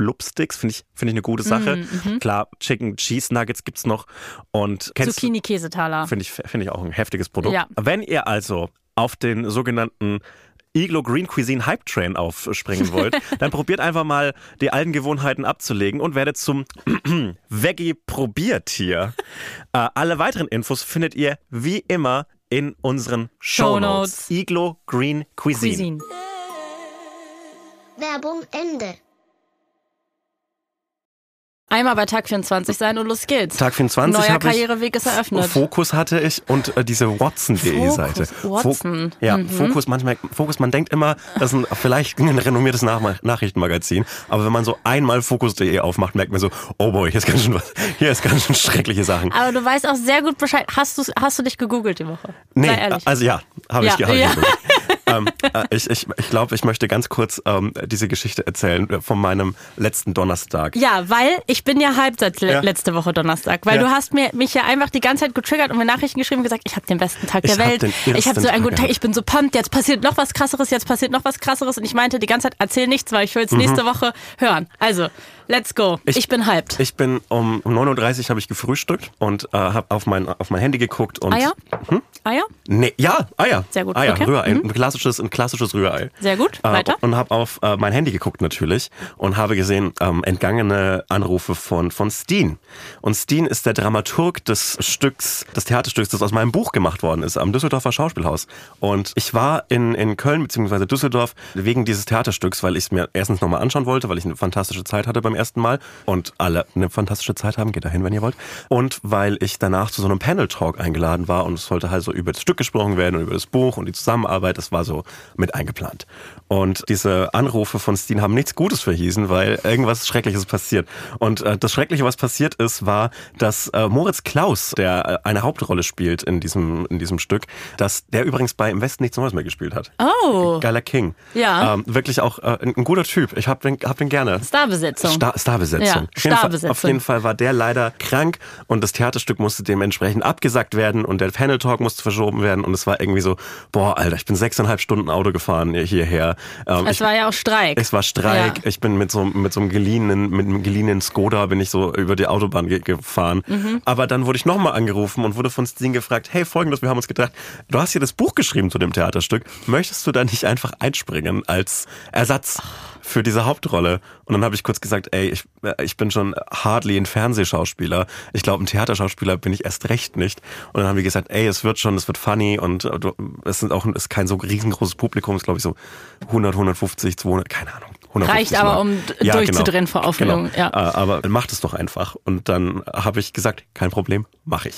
Blubsticks, finde ich, finde ich eine gute Sache. Mhm, Klar, Chicken Cheese Nuggets gibt's noch. Und Zucchini-Käsetaler. finde ich, finde ich auch ein heftiges Produkt. Ja. Wenn ihr also auf den sogenannten Iglo Green Cuisine Hype Train aufspringen wollt, dann probiert einfach mal die alten Gewohnheiten abzulegen und werdet zum Veggie Probiertier. Äh, alle weiteren Infos findet ihr wie immer in unseren Shownotes. Shownotes. Iglo Green Cuisine. Cuisine. Werbung Ende. Einmal bei Tag 24 sein und los geht's. Tag 24 Neuer ich Karriereweg ist eröffnet. Fokus hatte ich und äh, diese Watson.de Fokus, Seite. Watson. ja, Mhm. Fokus, manchmal, Fokus, man denkt immer, das ist ein, vielleicht ein renommiertes Nach Nachrichtenmagazin, aber wenn man so einmal Fokus.de aufmacht, merkt man so, oh boy, hier ist ganz schön was, hier ist ganz schön schreckliche Sachen. Aber du weißt auch sehr gut Bescheid. Hast du, hast du dich gegoogelt die Woche? Nee, Sei ehrlich. also ja, habe Ja, ich gehalten. ja. ähm, äh, ich ich, ich glaube, ich möchte ganz kurz ähm, diese Geschichte erzählen äh, von meinem letzten Donnerstag. Ja, weil ich bin ja hyped seit le Ja. letzte Woche Donnerstag, weil Ja. du hast mir mich ja einfach die ganze Zeit getriggert und mir Nachrichten geschrieben und gesagt, ich habe den besten Tag der Ich hab Welt. den Ich habe so einen guten Tag ich bin so pumped, jetzt passiert noch was krasseres, jetzt passiert noch was krasseres und ich meinte die ganze Zeit, erzähl nichts, weil ich will es nächste Woche hören. Also, let's go. Ich, Mhm. Ich- bin hyped. Ich bin um, um 9.30 Uhr habe ich gefrühstückt und äh, habe auf mein, auf mein Handy geguckt und Eier? Eier? Nee, ja, Eier. Sehr gut, Eier, okay. Rührei, ein klassisches, ein klassisches Rührei. Sehr gut, Äh, weiter. Und habe auf äh, mein Handy geguckt natürlich und habe gesehen ähm, entgangene Anrufe von von Steen. Und Steen ist der Dramaturg des Stücks, des Theaterstücks, das aus meinem Buch gemacht worden ist, am Düsseldorfer Schauspielhaus. Und ich war in in Köln bzw. Düsseldorf wegen dieses Theaterstücks, weil ich es mir erstens nochmal anschauen wollte, weil ich eine fantastische Zeit hatte beim ersten Mal und alle eine fantastische Zeit haben, geht dahin, wenn ihr wollt. Und weil ich danach zu so einem Panel-Talk eingeladen war und es sollte halt so über das Stück gesprochen werden und über das Buch und die Zusammenarbeit, das war so mit eingeplant. Und diese Anrufe von Steen haben nichts Gutes verhießen, weil irgendwas Schreckliches passiert. Und äh, das Schreckliche, was passiert ist, war, dass äh, Moritz Klaus, der äh, eine Hauptrolle spielt in diesem, in diesem Stück, dass der übrigens bei Im Westen nichts Neues mehr gespielt hat. Oh, Geiler King. Ja. Ähm, wirklich auch äh, ein, ein guter Typ. Ich hab den, hab den gerne. Starbesetzung. Star Starbesetzung. Ja, Auf jeden Fall- Starbesetzung. Auf jeden Fall war der leider krank und das Theaterstück musste dementsprechend abgesagt werden und der Panel Talk musste verschoben werden und es war irgendwie so, boah, Alter, ich bin sechseinhalb Stunden Auto gefahren hierher. Ähm, es ich, war ja auch Streik. es war Streik. Ja. Ich bin mit so, mit so einem geliehenen, mit einem geliehenen Skoda bin ich so über die Autobahn ge gefahren. Mhm. Aber dann wurde ich nochmal angerufen und wurde von Steen gefragt, hey, folgendes, wir haben uns gedacht, du hast hier das Buch geschrieben zu dem Theaterstück. Möchtest du da nicht einfach einspringen als Ersatz? Für diese Hauptrolle. Und dann habe ich kurz gesagt, ey, ich, äh, ich bin schon hardly ein Fernsehschauspieler. Ich glaube, ein Theaterschauspieler bin ich erst recht nicht. Und dann haben wir gesagt, ey, es wird schon, es wird funny und äh, es sind auch ist kein so riesengroßes Publikum, es ist glaube ich so 100, 150, 200, keine Ahnung. 150 Reicht aber, Mal. um d- durchzudrehen vor Aufregung, Genau. ja. Äh, Aber macht es doch einfach. Und dann habe ich gesagt, kein Problem, mache ich.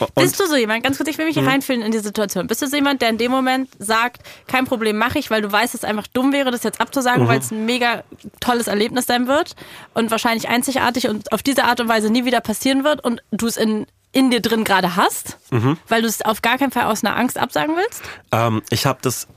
Und Bist du so jemand, ganz kurz, ich will mich hier reinfühlen in die Situation. Bist du so jemand, der in dem Moment sagt, kein Problem, mache ich, weil du weißt, dass es einfach dumm wäre, das jetzt abzusagen, Mhm. weil es ein mega tolles Erlebnis sein wird und wahrscheinlich einzigartig und auf diese Art und Weise nie wieder passieren wird und du es in, in dir drin gerade hast, Mhm. weil du es auf gar keinen Fall aus einer Angst absagen willst? Ähm, ich habe das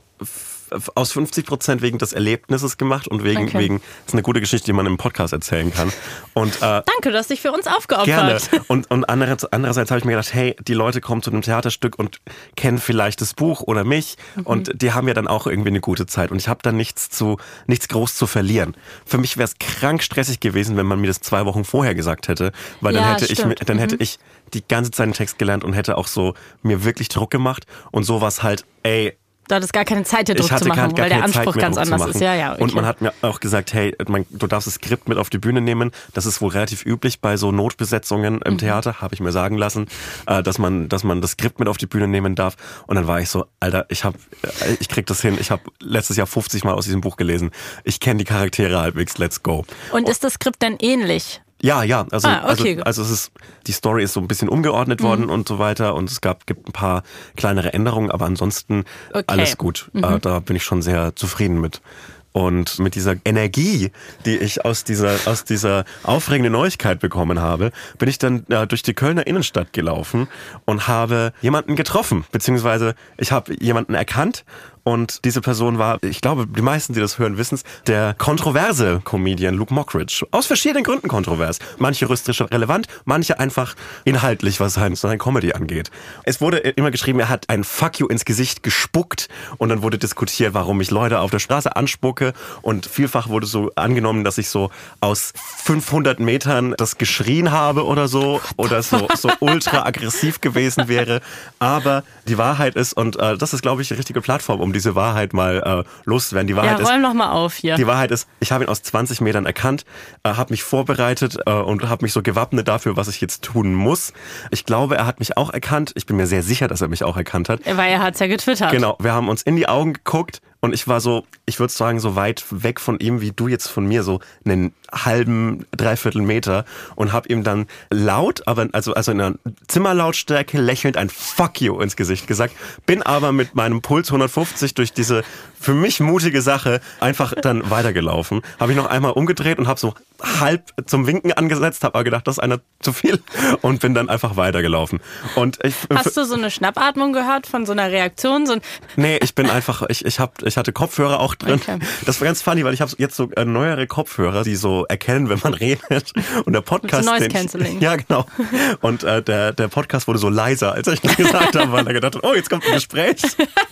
aus 50 Prozent wegen des Erlebnisses gemacht und wegen, Okay. wegen, das ist eine gute Geschichte, die man im Podcast erzählen kann. Und äh, Danke, du hast dich für uns aufgeopfert. Gerne. Und, und andererseits, andererseits habe ich mir gedacht, hey, die Leute kommen zu einem Theaterstück und kennen vielleicht das Buch oder mich Mhm. und die haben ja dann auch irgendwie eine gute Zeit und ich habe dann nichts zu, nichts groß zu verlieren. Für mich wäre es krank stressig gewesen, wenn man mir das zwei Wochen vorher gesagt hätte, weil dann Ja, hätte ich, stimmt. mir- dann hätte Mhm. ich die ganze Zeit den Text gelernt und hätte auch so mir wirklich Druck gemacht und sowas halt, ey, Du hattest gar keine Zeit, dir Druck zu machen, weil der Zeit, Anspruch mir ganz anders ist. Ja, ja. Okay. Und man hat mir auch gesagt, hey, man, du darfst das Skript mit auf die Bühne nehmen. Das ist wohl relativ üblich bei so Notbesetzungen im Mhm. Theater, habe ich mir sagen lassen, äh, dass man, dass man das Skript mit auf die Bühne nehmen darf. Und dann war ich so, Alter, ich hab, äh, ich krieg das hin. Ich habe letztes Jahr 50 Mal aus diesem Buch gelesen. Ich kenne die Charaktere halbwegs. Let's go. Und ist das Skript denn ähnlich? Ja, ja, also, Ah, okay. also, also es ist, die Story ist so ein bisschen umgeordnet worden Mhm. und so weiter und es gab, gibt ein paar kleinere Änderungen, aber ansonsten Okay. Mhm. alles gut. Äh, da bin ich schon sehr zufrieden mit. Und mit dieser Energie, die ich aus dieser, aus dieser aufregenden Neuigkeit bekommen habe, bin ich dann äh, durch die Kölner Innenstadt gelaufen und habe jemanden getroffen, beziehungsweise ich habe jemanden erkannt und diese Person war, ich glaube, die meisten, die das hören, wissen es, der kontroverse Comedian Luke Mockridge. Aus verschiedenen Gründen kontrovers. Manche juristisch relevant, manche einfach inhaltlich, was sein, Comedy angeht. Es wurde immer geschrieben, er hat ein Fuck you ins Gesicht gespuckt und dann wurde diskutiert, warum ich Leute auf der Straße anspucke und vielfach wurde so angenommen, dass ich so aus 500 Metern das geschrien habe oder so oder so, so ultra aggressiv gewesen wäre. Aber die Wahrheit ist, und äh, das ist, glaube ich, die richtige Plattform, um diese Wahrheit mal äh, loszuwerden. Die Ja, Wahrheit ist, räum noch mal auf hier. die Wahrheit ist, ich habe ihn aus 20 Metern erkannt, äh, habe mich vorbereitet äh, und habe mich so gewappnet dafür, was ich jetzt tun muss. Ich glaube, er hat mich auch erkannt. Ich bin mir sehr sicher, dass er mich auch erkannt hat. Weil er hat's ja getwittert. Genau, wir haben uns in die Augen geguckt und ich war so, ich würde sagen, so weit weg von ihm wie du jetzt von mir, so einen halben, dreiviertel Meter und habe ihm dann laut, aber also, also in einer Zimmerlautstärke lächelnd ein Fuck you ins Gesicht gesagt, bin aber mit meinem Puls 150 durch diese für mich mutige Sache einfach dann weitergelaufen. Habe ich noch einmal umgedreht und habe so halb zum Winken angesetzt, habe aber gedacht, das ist einer zu viel und bin dann einfach weitergelaufen. Und ich, Hast du so eine Schnappatmung gehört von so einer Reaktion? So ein Nee, ich bin einfach, ich, ich, hab, ich hatte Kopfhörer auch drin. Okay. Das war ganz funny, weil ich habe jetzt so neuere Kopfhörer, die so erkennen, wenn man redet. Und der Podcast. So Noise Cancelling. Ja, genau. Und äh, der, der Podcast wurde so leiser, als ich gesagt habe, weil er gedacht hat, oh, jetzt kommt ein Gespräch.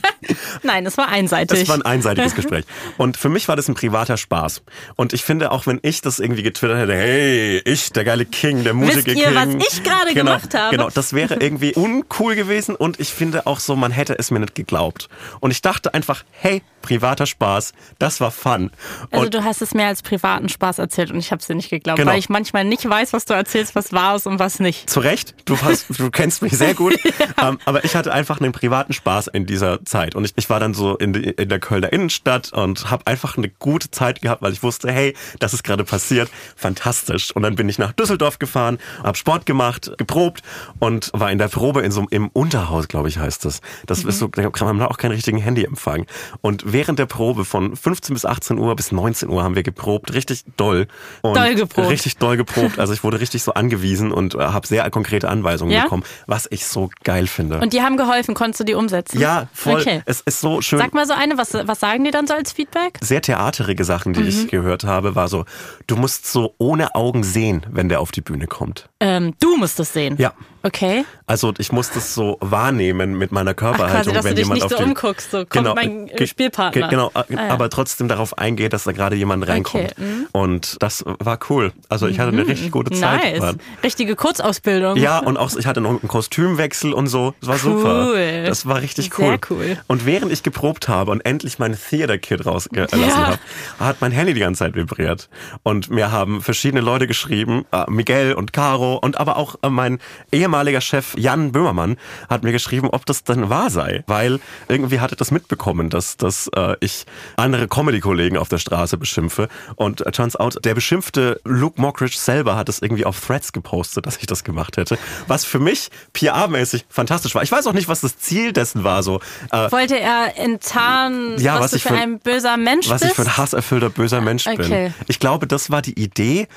Nein, es war einseitig. Das war ein einseitiges Gespräch. Und für mich war das ein privater Spaß. Und ich finde, auch wenn ich das irgendwie getwittert hätte, hey, ich, der geile King, der Musiker ihr, King. was ich gerade genau, gemacht habe? Genau, das wäre irgendwie uncool gewesen. Und ich finde auch so, man hätte es mir nicht geglaubt. Und ich dachte einfach, hey, privater Spaß, das war fun. also Und du hast es mir als privaten Spaß erzählt und ich habe es dir nicht geglaubt, Genau. weil ich manchmal nicht weiß, was du erzählst, was wahr ist und was nicht. zu Recht, du, hast, du kennst mich sehr gut. ähm, aber ich hatte einfach einen privaten Spaß in dieser Zeit. Und ich, ich war dann so in, die, in der Kölner Innenstadt und habe einfach eine gute Zeit gehabt, weil ich wusste, hey, das ist gerade passiert. Fantastisch. Und dann bin ich nach Düsseldorf gefahren, habe Sport gemacht, geprobt und war in der Probe in so im Unterhaus, glaube ich, heißt das. Das ist so, da kann man auch keinen richtigen Handyempfang. Und während der Probe von 15 bis 18 Uhr bis 19 Uhr haben wir geprobt, richtig doll. Und Doll geprobt. Richtig doll geprobt. Also ich wurde richtig so angewiesen und äh, habe sehr konkrete Anweisungen Ja? bekommen, was ich so geil finde. Und die haben geholfen, konntest du die umsetzen? ja, voll. Okay. Es ist so schön. Sag mal so eine, was, was sagen die dann so als Feedback? sehr theaterige Sachen, die Mhm. ich gehört habe, war so, du musst so ohne Augen sehen, wenn der auf die Bühne kommt. Ähm, du musst es sehen. Ja. Okay. Also ich muss das so wahrnehmen mit meiner Körperhaltung, quasi, dass du wenn dich jemand nicht auf so die umguckst, so, kommt mein, äh, ge- Spielpartner. ge- Genau, Ah, ja. aber trotzdem darauf eingeht, dass da gerade jemand reinkommt. mhm. Und das war cool. Also ich hatte eine richtig gute Zeit. Nice. Richtige Kurzausbildung. Ja, und auch ich hatte noch einen Kostümwechsel und so. Das war super. Cool. Das war richtig Sehr cool. cool. Und während ich geprobt habe und endlich mein Theater Kit rausgelassen Ja. habe, hat mein Handy die ganze Zeit vibriert. Und mir haben verschiedene Leute geschrieben, äh, Miguel und Caro und aber auch äh, mein ehemaliger Chef Jan Böhmermann hat mir geschrieben, ob das denn wahr sei. Weil irgendwie hatte das mitbekommen, dass, dass äh, ich andere Comedy-Kollegen auf der Straße beschimpfe. Und äh, turns out, der beschimpfte Luke Mockridge selber hat es irgendwie auf Threads gepostet, dass ich das gemacht hätte. Was für mich PR-mäßig fantastisch war. Ich weiß auch nicht, was das Ziel dessen war. So, äh, Wollte er enttarnen, Ja, was, was du ich für ein böser Mensch was bist? ich für ein hasserfüllter, böser Mensch Okay. bin. Ich glaube, das war die Idee.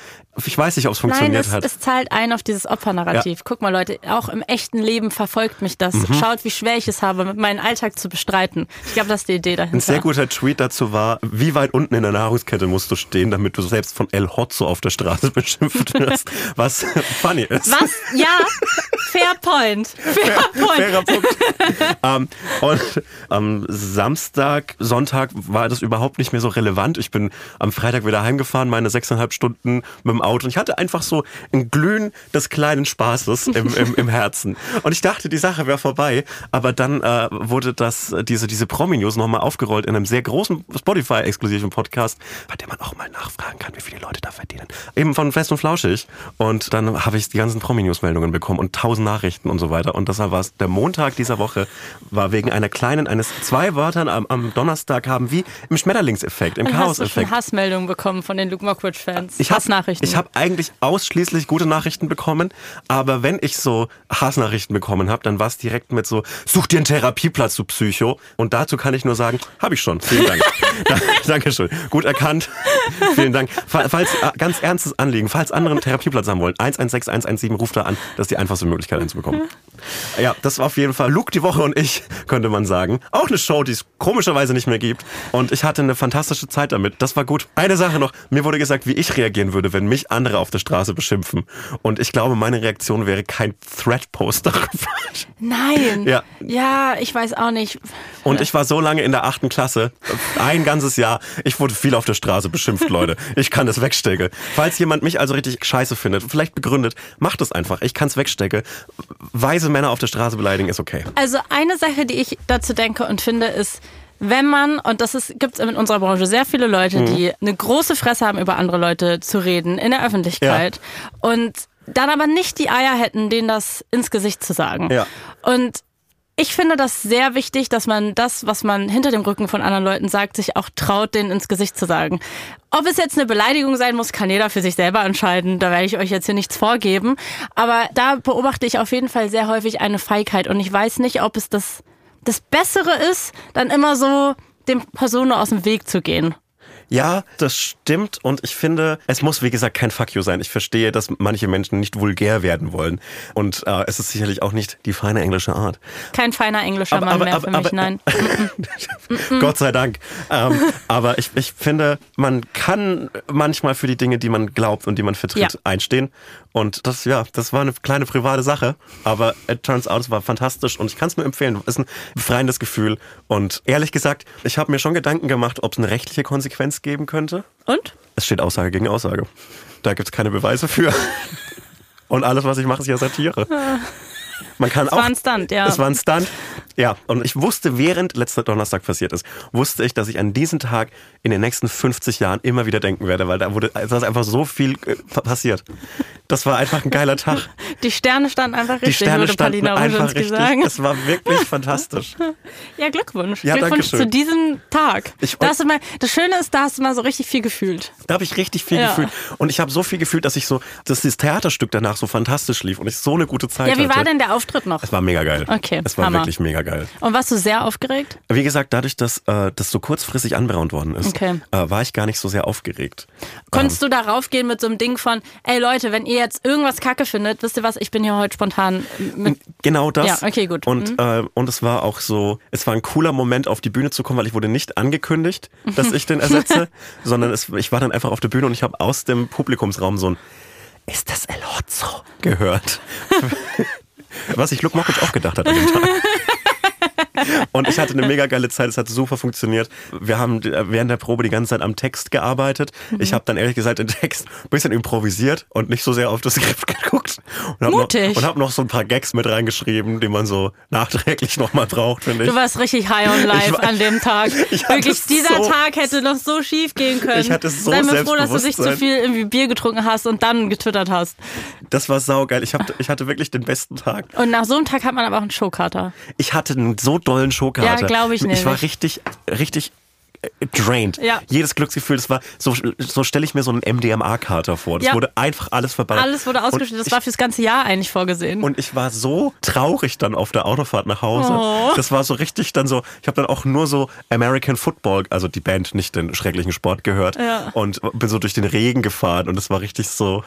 Ich weiß nicht, ob es Nein, funktioniert es, hat. es zahlt ein auf dieses Opfernarrativ. Guck mal, Leute, auch im echten Leben verfolgt mich das. Mhm. Schaut, wie schwer ich es habe, mit meinen Alltag zu bestreiten. Ich glaube, das ist die Idee dahinter. Ein sehr guter Tweet dazu war, wie weit unten in der Nahrungskette musst du stehen, damit du selbst von El Hotzo auf der Straße beschimpft wirst, was funny ist. Was? Ja, fair point. Fair point. Fairer Punkt. ähm, und am Samstag, Sonntag war das überhaupt nicht mehr so relevant. Ich bin am Freitag wieder heimgefahren, meine sechseinhalb Stunden mit dem Auto. Und ich hatte einfach so ein Glühen des kleinen Spaßes im, im, im Herzen. Und ich dachte, die Sache wäre vorbei, aber dann äh, wurde das, diese, diese Promi-News nochmal aufgerollt in einem sehr großen Spotify-exklusiven Podcast, bei dem man auch mal nachfragen kann, wie viele Leute da verdienen. Eben von Fest und Flauschig. Und dann habe ich die ganzen Promi-News-Meldungen bekommen und tausend Nachrichten und so weiter. Und deshalb war es der Montag dieser Woche, war wegen einer kleinen, eines zwei Wörtern am, am Donnerstag haben, wie im Schmetterlingseffekt, im Chaos-Effekt. Hassmeldungen bekommen von den Luke Mockridge-Fans? Ich habe Hassnachrichten. ich hab eigentlich ausschließlich gute Nachrichten bekommen, aber wenn ich so Hassnachrichten bekommen habe, dann war es direkt mit so, such dir einen Therapieplatz, du Psycho. Und dazu kann ich nur sagen, habe ich schon. Vielen Dank. da, Dankeschön. Gut erkannt. Vielen Dank. Fa- Falls, äh, ganz ernstes Anliegen, falls andere einen Therapieplatz haben wollen, 116 117, ruft da an. Das ist die einfachste Möglichkeit, einen zu bekommen. Ja, das war auf jeden Fall Luke die Woche und ich, könnte man sagen. Auch eine Show, die es komischerweise nicht mehr gibt. Und ich hatte eine fantastische Zeit damit. Das war gut. Eine Sache noch. Mir wurde gesagt, wie ich reagieren würde, wenn mich andere auf der Straße beschimpfen. Und ich glaube, meine Reaktion wäre kein Thread-Post darüber. Nein. Ja. Ja, ich weiß auch nicht. Und ich war so lange in der achten Klasse, ein ganzes Jahr, ich wurde viel auf der Straße beschimpft, Leute. Ich kann das wegstecken. Falls jemand mich also richtig scheiße findet, vielleicht begründet, macht es einfach. Ich kann es wegstecken. Weise Männer auf der Straße beleidigen ist okay. Also eine Sache, die ich dazu denke und finde, ist, wenn man, und das gibt es in unserer Branche sehr viele Leute, die eine große Fresse haben, über andere Leute zu reden in der Öffentlichkeit und dann aber nicht die Eier hätten, denen das ins Gesicht zu sagen. Ja. Und ich finde das sehr wichtig, dass man das, was man hinter dem Rücken von anderen Leuten sagt, sich auch traut, denen ins Gesicht zu sagen. Ob es jetzt eine Beleidigung sein muss, kann jeder für sich selber entscheiden. Da werde ich euch jetzt hier nichts vorgeben. Aber da beobachte ich auf jeden Fall sehr häufig eine Feigheit. Und ich weiß nicht, ob es das, das Bessere ist, dann immer so dem Person nur aus dem Weg zu gehen. Ja, das stimmt und ich finde, es muss wie gesagt kein Fuck you sein. Ich verstehe, dass manche Menschen nicht vulgär werden wollen und äh, es ist sicherlich auch nicht die feine englische Art. Kein feiner englischer Aber- Mann aber- mehr aber- für mich, nein. Gott sei Dank. Ähm, aber ich, ich finde, man kann manchmal für die Dinge, die man glaubt und die man vertritt, Ja. einstehen. Und das, ja, das war eine kleine private Sache. Aber it turns out, es war fantastisch und ich kann es nur empfehlen. Es ist ein befreiendes Gefühl. Und ehrlich gesagt, ich habe mir schon Gedanken gemacht, ob es eine rechtliche Konsequenz geben könnte. Und? Es steht Aussage gegen Aussage. Da gibt es keine Beweise für. Und alles, was ich mache, ist ja Satire. Man kann Es auch. war ein Stunt, ja. Es war ein Stunt. Ja, und ich wusste, während letzter Donnerstag passiert ist, wusste ich, dass ich an diesen Tag in den nächsten 50 Jahren immer wieder denken werde, weil da wurde, da ist einfach so viel äh, passiert. Das war einfach ein geiler Tag. Die Sterne standen einfach Die richtig, Sterne würde standen einfach richtig. sagen. Es war wirklich fantastisch. Ja, Glückwunsch. Ja, Glückwunsch zu diesem Tag. Ich- da hast du mal, das Schöne ist, da hast du mal so richtig viel gefühlt. Da habe ich richtig viel Ja. gefühlt. Und ich habe so viel gefühlt, dass ich so, dass dieses Theaterstück danach so fantastisch lief und ich so eine gute Zeit Ja, wie hatte. war denn der Auftritt noch? Es war mega geil. Okay, Es war Hammer. wirklich mega geil. Und warst du sehr aufgeregt? Wie gesagt, dadurch, dass äh, das so kurzfristig anberaumt worden ist, Okay. äh, war ich gar nicht so sehr aufgeregt. Konntest du da raufgehen mit so einem Ding von, ey Leute, wenn ihr jetzt irgendwas kacke findet, wisst ihr was, ich bin hier heute spontan mit. Genau das. Ja, okay, gut. Mhm. Und, äh, und es war auch so, es war ein cooler Moment, auf die Bühne zu kommen, weil ich wurde nicht angekündigt, dass ich den ersetze, sondern es, ich war dann einfach auf der Bühne und ich habe aus dem Publikumsraum so ein Ist das El Hotzo gehört? Was sich Luke Mockridge auch gedacht hat an dem Tag. Und ich hatte eine mega geile Zeit, es hat super funktioniert. Wir haben während der Probe die ganze Zeit am Text gearbeitet. Mhm. Ich habe dann ehrlich gesagt den Text ein bisschen improvisiert und nicht so sehr auf das Skript geguckt. Und hab Mutig. Noch, und habe noch so ein paar Gags mit reingeschrieben, die man so nachträglich nochmal braucht, finde ich. Du warst richtig high on life war- an dem Tag. Wirklich, dieser so- Tag hätte noch so schief gehen können. Ich hatte so Sei mir froh, dass du nicht zu viel irgendwie Bier getrunken hast und dann getwittert hast. Das war saugeil. Ich, hab, ich hatte wirklich den besten Tag. Und nach so einem Tag hat man aber auch einen Showkater. Ich hatte einen so dollen Showkater. Ja, glaub ich Ich war richtig, richtig drained. Ja. Jedes Glücksgefühl, das war, so, so stelle ich mir so einen MDMA-Kater vor. Das Ja. wurde einfach alles verballert. Alles wurde ausgeschüttet. Das war fürs ganze Jahr eigentlich vorgesehen. Und ich war so traurig dann auf der Autofahrt nach Hause. Oh. Das war so richtig dann so, ich habe dann auch nur so American Football, also die Band, nicht den schrecklichen Sport gehört. Ja. Und bin so durch den Regen gefahren und es war richtig so.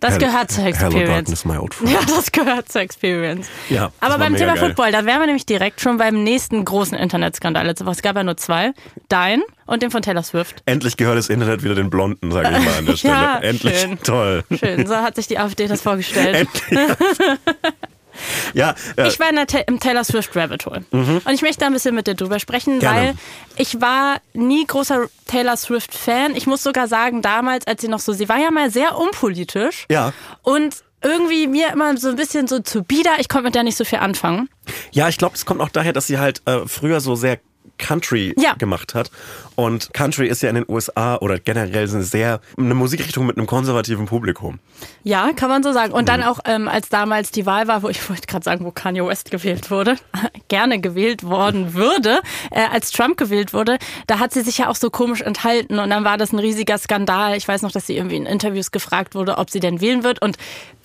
Das Hello- gehört zur Hello Experience. darkness, my old friend. Ja, das gehört zur Experience. Ja, Aber beim Thema geil. Football, da wären wir nämlich direkt schon beim nächsten großen Internetskandal. Es gab ja nur zwei. Dein und den von Taylor Swift. Endlich gehört das Internet wieder den Blonden, sage ich mal an der Stelle. Ja, Endlich. schön. Toll. Schön, so hat sich die AfD das vorgestellt. Endlich. ja, äh, Ich war in der Ta im Taylor Swift Rabbit Hole. Und ich möchte da ein bisschen mit dir drüber sprechen, Mhm. Gerne. weil ich war nie großer Taylor Swift Fan. Ich muss sogar sagen, damals, als sie noch so, sie war ja mal sehr unpolitisch. Ja. Und irgendwie mir immer so ein bisschen so zu bieder. Ich konnte mit der nicht so viel anfangen. Ja, ich glaube, es kommt auch daher, dass sie halt äh, früher so sehr Country Ja. gemacht hat. Und Country ist ja in den USA oder generell eine sehr eine Musikrichtung mit einem konservativen Publikum. Ja, kann man so sagen. Und Mhm. dann auch, ähm, als damals die Wahl war, wo ich wollte gerade sagen, wo Kanye West gewählt wurde, gerne gewählt worden würde, äh, als Trump gewählt wurde, da hat sie sich ja auch so komisch enthalten und dann war das ein riesiger Skandal. Ich weiß noch, dass sie irgendwie in Interviews gefragt wurde, ob sie denn wählen wird und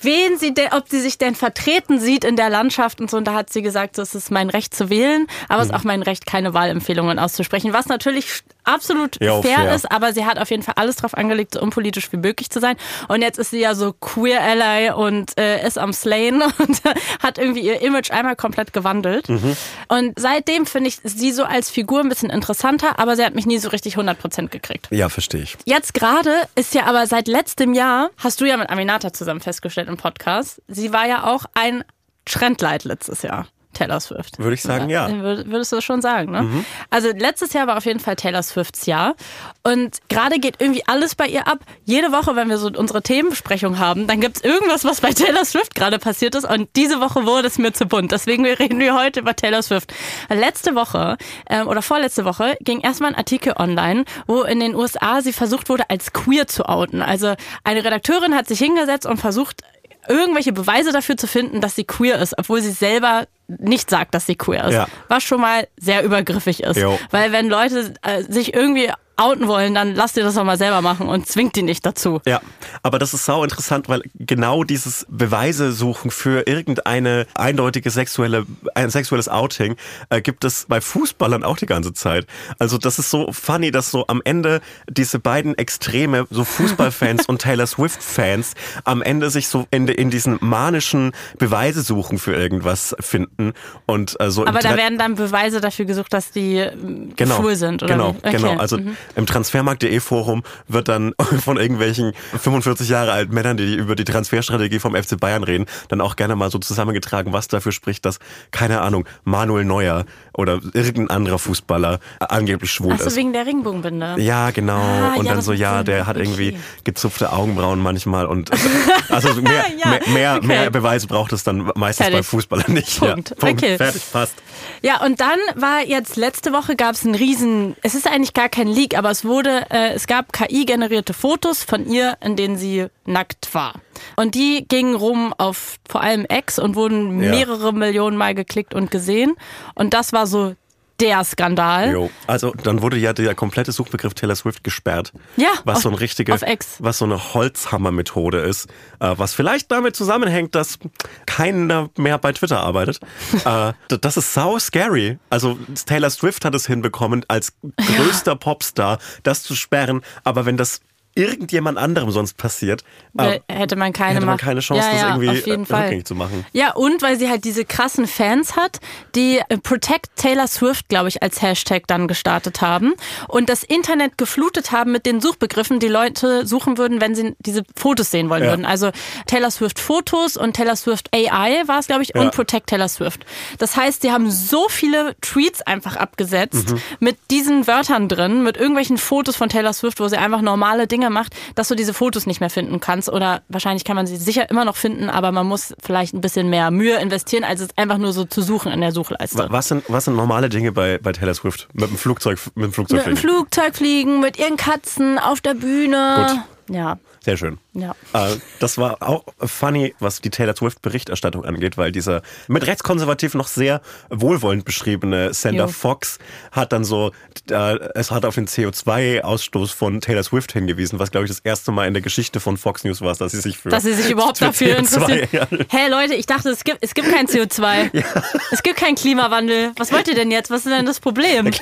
wen sie denn, ob sie sich denn vertreten sieht in der Landschaft und so. Und da hat sie gesagt, so, es ist mein Recht zu wählen, aber es Mhm. ist auch mein Recht, keine Wahlempfehlungen auszusprechen, was natürlich absolut Ja, fair, fair. ist, aber sie hat auf jeden Fall alles drauf angelegt, so unpolitisch wie möglich zu sein. Und jetzt ist sie ja so queer Ally und äh, ist am Slayen und hat irgendwie ihr Image einmal komplett gewandelt. Mhm. Und seitdem finde ich sie so als Figur ein bisschen interessanter, aber sie hat mich nie so richtig 100% gekriegt. Ja, verstehe ich. Jetzt gerade ist ja aber seit letztem Jahr, hast du ja mit Aminata zusammen festgestellt im Podcast, sie war ja auch ein Trendlight letztes Jahr. Taylor Swift. Würde ich sagen, ja. Mhm. Wür- Würdest du das schon sagen, ne? Also letztes Jahr war auf jeden Fall Taylor Swifts Jahr. Und gerade geht irgendwie alles bei ihr ab. Jede Woche, wenn wir so unsere Themenbesprechung haben, dann gibt's irgendwas, was bei Taylor Swift gerade passiert ist. Und diese Woche wurde es mir zu bunt. Deswegen reden wir heute über Taylor Swift. Letzte Woche ähm, oder vorletzte Woche ging erstmal ein Artikel online, wo in den USA sie versucht wurde, als queer zu outen. Also eine Redakteurin hat sich hingesetzt und versucht, irgendwelche Beweise dafür zu finden, dass sie queer ist, obwohl sie selber nicht sagt, dass sie queer ist. Ja. Was schon mal sehr übergriffig ist. Jo. Weil wenn Leute äh, sich irgendwie outen wollen, dann lasst ihr das doch mal selber machen und zwingt die nicht dazu. Ja, aber das ist sau interessant, weil genau dieses Beweise suchen für irgendeine eindeutige sexuelle, ein sexuelles Outing äh, gibt es bei Fußballern auch die ganze Zeit. Also das ist so funny, dass so am Ende diese beiden Extreme, so Fußballfans und Taylor Swift-Fans, am Ende sich so in, in diesen manischen Beweise suchen für irgendwas finden und äh, so Aber da werden dann Beweise dafür gesucht, dass die ähm, genau, schwul sind, oder? Genau, wie? Okay. genau. Also im Transfermarkt.de Forum wird dann von irgendwelchen 45 Jahre alten Männern, die über die Transferstrategie vom FC Bayern reden, dann auch gerne mal so zusammengetragen, was dafür spricht, dass, keine Ahnung, Manuel Neuer oder irgendein anderer Fußballer angeblich schwul Ach so, ist. wegen der Ringbungbinde. Ja, genau. Ah, und ja, dann so, ja, der hat irgendwie gezupfte Augenbrauen manchmal und also mehr, Ja, mehr, mehr, okay. mehr Beweise braucht es dann meistens Fertig. bei Fußballern nicht. Punkt. Ja, Punkt. Okay. Fertig, passt. Ja, und dann war jetzt letzte Woche gab es einen riesen, es ist eigentlich gar kein Leak, aber es wurde, äh, es gab KI-generierte Fotos von ihr, in denen sie nackt war. Und die gingen rum auf vor allem X und wurden Ja. mehrere Millionen Mal geklickt und gesehen. Und das war so der Skandal. Jo. Also dann wurde ja der komplette Suchbegriff Taylor Swift gesperrt. Ja, Was auf- so ein richtige, was so eine Holzhammer-Methode ist, äh, was vielleicht damit zusammenhängt, dass keiner mehr bei Twitter arbeitet. äh, das ist sau scary. Also Taylor Swift hat es hinbekommen, als größter Popstar das zu sperren, aber wenn das irgendjemand anderem sonst passiert, äh, Äh, hätte man keine, hätte man keine Chance, ja, das ja, irgendwie auf jeden äh, rückgängig zu machen. Ja, und weil sie halt diese krassen Fans hat, die äh, Protect Taylor Swift, glaube ich, als Hashtag dann gestartet haben und das Internet geflutet haben mit den Suchbegriffen, die Leute suchen würden, wenn sie diese Fotos sehen wollen Ja. würden. Also Taylor Swift Fotos und Taylor Swift AI war es, glaube ich, und Protect Taylor Swift. Das heißt, sie haben so viele Tweets einfach abgesetzt Mhm. mit diesen Wörtern drin, mit irgendwelchen Fotos von Taylor Swift, wo sie einfach normale Dinge macht, dass du diese Fotos nicht mehr finden kannst. Oder wahrscheinlich kann man sie sicher immer noch finden, aber man muss vielleicht ein bisschen mehr Mühe investieren, als es einfach nur so zu suchen in der Suchleiste. Wa- Was sind, was sind normale Dinge bei, bei Taylor Swift? Mit dem Flugzeug, mit dem Flugzeug Mit dem fliegen? Flugzeug fliegen, mit ihren Katzen auf der Bühne. Ja, Sehr schön. ja. Äh, das war auch funny, was die Taylor Swift-Berichterstattung angeht, weil dieser mit rechtskonservativ noch sehr wohlwollend beschriebene Sender Jo. Fox hat dann so, äh, es hat auf den CO2-Ausstoß von Taylor Swift hingewiesen, was glaube ich das erste Mal in der Geschichte von Fox News war, dass sie sich für Dass sie sich überhaupt für dafür CO2 interessieren. ja. Hey Leute, ich dachte, es gibt, es gibt kein CO2. Es gibt keinen Klimawandel. Was wollt ihr denn jetzt? Was ist denn das Problem?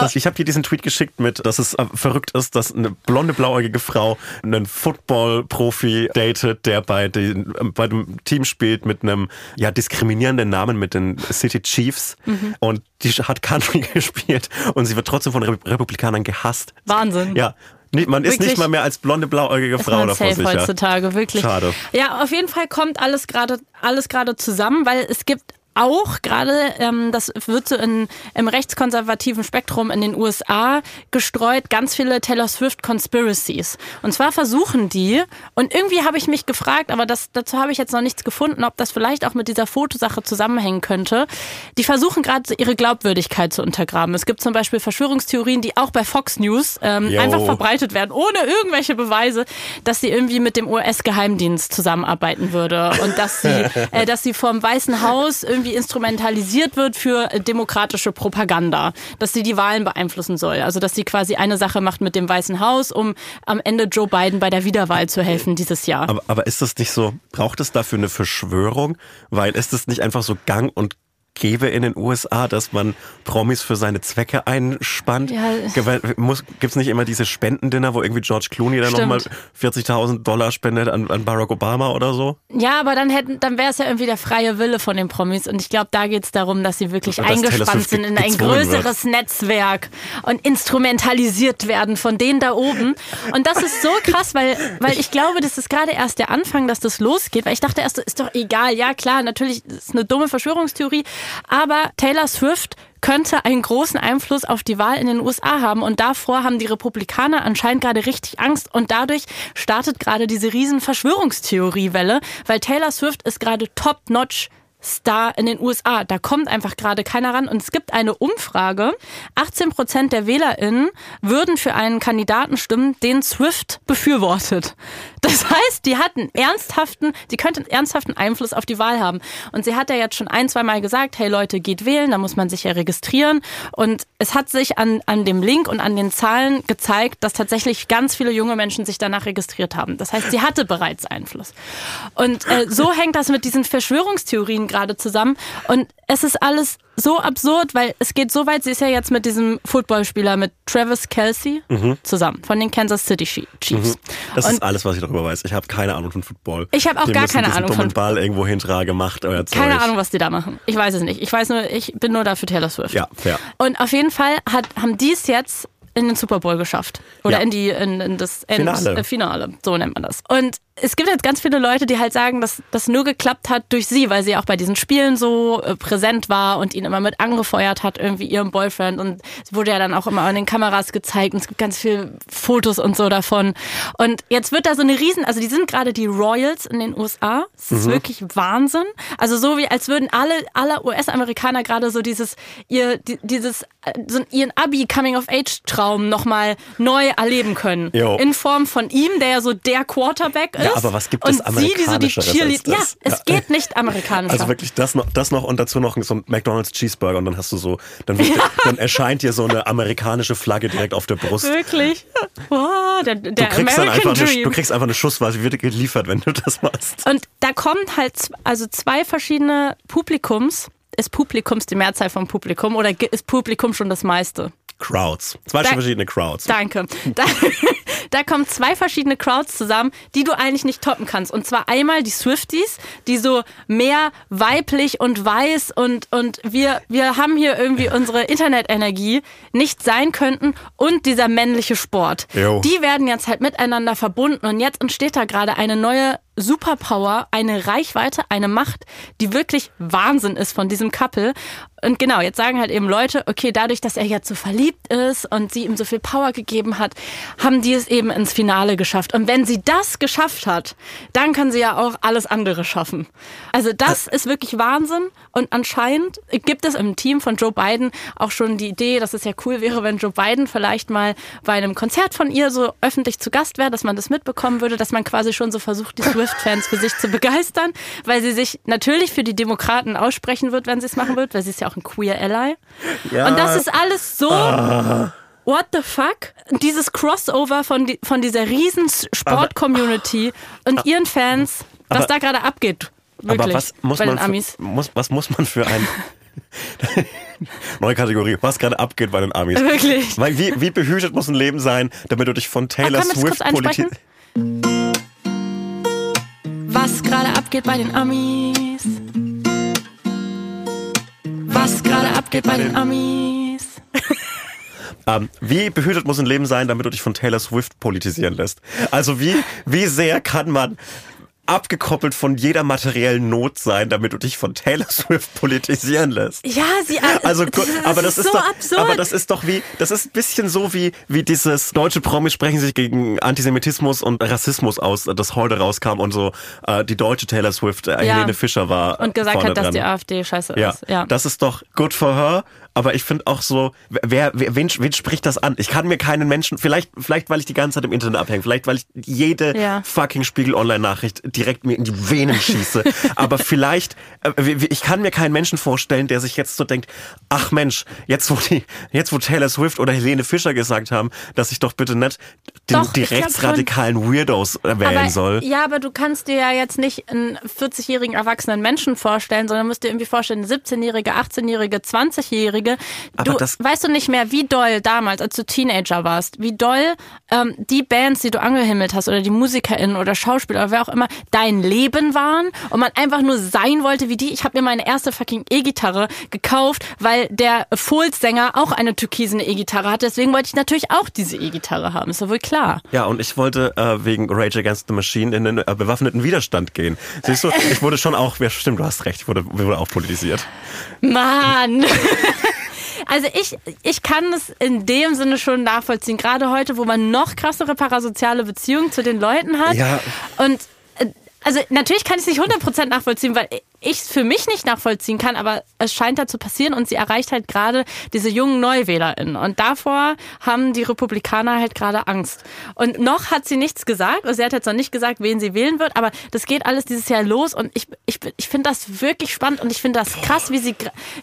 Das, ich habe dir diesen Tweet geschickt mit, dass es äh, verrückt ist, dass eine blonde, blauäugige Frau einen Football-Profi datet, der bei, den, bei dem Team spielt mit einem ja, diskriminierenden Namen, mit den City Chiefs. Mhm. Und die hat Country gespielt und sie wird trotzdem von Rep- Republikanern gehasst. Wahnsinn. Ja, man ist Wirklich? nicht mal mehr als blonde, blauäugige Ist Frau davor safe sicher. heutzutage, wirklich. Schade. Ja, auf jeden Fall kommt alles gerade alles gerade zusammen, weil es gibt auch gerade, ähm, das wird so in, im rechtskonservativen Spektrum in den USA gestreut, ganz viele Taylor Swift Conspiracies. Und zwar versuchen die, und irgendwie habe ich mich gefragt, aber das, dazu habe ich jetzt noch nichts gefunden, ob das vielleicht auch mit dieser Fotosache zusammenhängen könnte. Die versuchen gerade ihre Glaubwürdigkeit zu untergraben. Es gibt zum Beispiel Verschwörungstheorien, die auch bei Fox News ähm, einfach verbreitet werden, ohne irgendwelche Beweise, dass sie irgendwie mit dem US-Geheimdienst zusammenarbeiten würde und dass sie, äh, dass sie vom Weißen Haus irgendwie instrumentalisiert wird für demokratische Propaganda, dass sie die Wahlen beeinflussen soll. Also dass sie quasi eine Sache macht mit dem Weißen Haus, um am Ende Joe Biden bei der Wiederwahl zu helfen dieses Jahr. Aber, aber ist das nicht so, braucht es dafür eine Verschwörung? Weil ist das nicht einfach so gang und gäbe in den USA, dass man Promis für seine Zwecke einspannt? Ja. Gibt es nicht immer diese Spendendinner, wo irgendwie George Clooney dann nochmal 40.000 Dollar spendet an, an, Barack Obama oder so? Ja, aber dann, hätten, dann wäre es ja irgendwie der freie Wille von den Promis. Und ich glaube, da geht es darum, dass sie wirklich dass eingespannt sind in ein größeres wird. Netzwerk und instrumentalisiert werden von denen da oben. Und das ist so krass, weil, weil ich glaube, das ist gerade erst der Anfang, dass das losgeht. Weil ich dachte erst, ist doch egal. Ja, klar, natürlich ist eine dumme Verschwörungstheorie. Aber Taylor Swift könnte einen großen Einfluss auf die Wahl in den USA haben. Und davor haben die Republikaner anscheinend gerade richtig Angst. Und dadurch startet gerade diese riesen Verschwörungstheoriewelle, weil Taylor Swift ist gerade top-notch Star in den USA. Da kommt einfach gerade keiner ran. Und es gibt eine Umfrage. 18 Prozent der WählerInnen würden für einen Kandidaten stimmen, den Swift befürwortet. Das heißt, die hatten ernsthaften, die könnten ernsthaften Einfluss auf die Wahl haben. Und sie hat ja jetzt schon ein, zwei Mal gesagt, hey Leute, geht wählen, da muss man sich ja registrieren. Und es hat sich an, an dem Link und an den Zahlen gezeigt, dass tatsächlich ganz viele junge Menschen sich danach registriert haben. Das heißt, sie hatte bereits Einfluss. Und äh, so hängt das mit diesen Verschwörungstheorien gerade zusammen. Und es ist alles so absurd, weil es geht so weit, sie ist ja jetzt mit diesem Footballspieler, mit Travis Kelsey mhm. zusammen, von den Kansas City Chiefs. Mhm. Das und ist alles, was ich darüber weiß. Ich habe keine Ahnung von Football. Ich habe auch die gar keine Ahnung von Ball irgendwo hintrage gemacht. Euer Zeug. Keine Ahnung, was die da machen. Ich weiß es nicht. Ich weiß nur, ich bin nur da für Taylor Swift. Ja, fair. Und auf jeden Fall hat, haben die es jetzt in den Super Bowl geschafft. Oder ja. in, die, in, in das End, Finale. Äh, Finale. So nennt man das. Und es gibt jetzt ganz viele Leute, die halt sagen, dass das nur geklappt hat durch sie, weil sie auch bei diesen Spielen so äh, präsent war und ihn immer mit angefeuert hat, irgendwie ihrem Boyfriend. Und sie wurde ja dann auch immer an den Kameras gezeigt und es gibt ganz viele Fotos und so davon. Und jetzt wird da so eine Riesen, also die sind gerade die Royals in den USA. Das ist mhm. wirklich Wahnsinn. Also so wie, als würden alle, alle US-Amerikaner gerade so dieses, ihr, dieses, äh, so ihren Abi-Coming-of-Age-Traum nochmal neu erleben können. Jo. In Form von ihm, der ja so der Quarterback ist. Ja, aber was gibt es amerikanischeres sie, die so Ja, es ja. geht nicht amerikanisch. Also wirklich das noch, das noch und dazu noch so ein McDonald's Cheeseburger und dann hast du so, dann, ja. dann erscheint dir so eine amerikanische Flagge direkt auf der Brust. Wirklich? Wow, der, der du, kriegst dann einfach eine, du kriegst einfach eine Schussweise, wird geliefert, wenn du das machst. Und da kommen halt also zwei verschiedene Publikums. Ist Publikums die Mehrzahl vom Publikum oder ist Publikum schon das meiste? Crowds. Zwei da, verschiedene Crowds. Danke. Da, da kommen zwei verschiedene Crowds zusammen, die du eigentlich nicht toppen kannst. Und zwar einmal die Swifties, die so mehr weiblich und weiß und, und wir, wir haben hier irgendwie unsere Internetenergie nicht sein könnten und dieser männliche Sport. Jo. Die werden jetzt halt miteinander verbunden und jetzt entsteht da gerade eine neue Superpower, eine Reichweite, eine Macht, die wirklich Wahnsinn ist von diesem Couple. Und genau, jetzt sagen halt eben Leute, okay, dadurch, dass er jetzt so verliebt ist und sie ihm so viel Power gegeben hat, haben die es eben ins Finale geschafft. Und wenn sie das geschafft hat, dann kann sie ja auch alles andere schaffen. Also das ist wirklich Wahnsinn. Und anscheinend gibt es im Team von Joe Biden auch schon die Idee, dass es ja cool wäre, wenn Joe Biden vielleicht mal bei einem Konzert von ihr so öffentlich zu Gast wäre, dass man das mitbekommen würde, dass man quasi schon so versucht, die Swift-Fans für sich zu begeistern, weil sie sich natürlich für die Demokraten aussprechen wird, wenn sie es machen wird, weil sie ist ja auch ein queer Ally. Ja. Und das ist alles so. Ah. What the fuck? Dieses Crossover von, die, von dieser riesen Sport-Community und ihren Fans, was da gerade abgeht. Wirklich, aber was muss, man für, muss, was muss man für ein Neue Kategorie. Was gerade abgeht bei den Amis. Wirklich. Wie, wie behütet muss ein Leben sein, damit du dich von Taylor oh, Swift politisierst? Was gerade abgeht bei den Amis. Was gerade abgeht bei den Amis. Ähm, wie behütet muss ein Leben sein, damit du dich von Taylor Swift politisieren lässt? Also wie, wie sehr kann man abgekoppelt von jeder materiellen Not sein, damit du dich von Taylor Swift politisieren lässt. Ja, sie Also, das, aber das ist, so doch, absurd. aber das ist doch wie, das ist ein bisschen so wie, wie dieses deutsche Promis sprechen sich gegen Antisemitismus und Rassismus aus, das heute rauskam und so, äh, die deutsche Taylor Swift, äh, Ja. Helene Fischer war. und gesagt hat, dass dran. die AfD scheiße Ja, ist. Ja. das ist doch good for her. Aber ich finde auch so, wer, wer wen, wen spricht das an? Ich kann mir keinen Menschen, vielleicht, vielleicht weil ich die ganze Zeit im Internet abhänge, vielleicht weil ich jede Ja. fucking Spiegel Online Nachricht direkt mir in die Venen schieße. Aber vielleicht, äh, ich kann mir keinen Menschen vorstellen, der sich jetzt so denkt, ach Mensch, jetzt wo die, jetzt wo Taylor Swift oder Helene Fischer gesagt haben, dass ich doch bitte nicht den, Doch, die rechtsradikalen Weirdos äh, wählen aber, soll. Ja, aber du kannst dir ja jetzt nicht einen 40-jährigen erwachsenen Menschen vorstellen, sondern musst dir irgendwie vorstellen, eine 17-jährige, 18-jährige, 20-jährige. Aber Du weißt du nicht mehr, wie doll damals, als du Teenager warst, wie doll ähm, die Bands, die du angehimmelt hast oder die MusikerInnen oder Schauspieler oder wer auch immer, dein Leben waren und man einfach nur sein wollte wie die. Ich habe mir meine erste fucking E-Gitarre gekauft, weil der Fohls-Sänger auch eine türkisene E-Gitarre hat. Deswegen wollte ich natürlich auch diese E-Gitarre haben. Ist doch wohl klar. Ja, und ich wollte äh, wegen Rage Against the Machine in den äh, bewaffneten Widerstand gehen. Siehst du, ich wurde schon auch, ja, stimmt, du hast recht, ich wurde, wurde auch politisiert. Mann! Also ich, ich kann es in dem Sinne schon nachvollziehen. Gerade heute, wo man noch krassere parasoziale Beziehungen zu den Leuten hat. Ja. Und äh, also natürlich kann ich es nicht 100% nachvollziehen, weil ich es für mich nicht nachvollziehen kann, aber es scheint da zu passieren und sie erreicht halt gerade diese jungen NeuwählerInnen. Und davor haben die Republikaner halt gerade Angst. Und noch hat sie nichts gesagt, also sie hat jetzt noch nicht gesagt, wen sie wählen wird, aber das geht alles dieses Jahr los und ich, ich, ich finde das wirklich spannend und ich finde das krass, wie sie,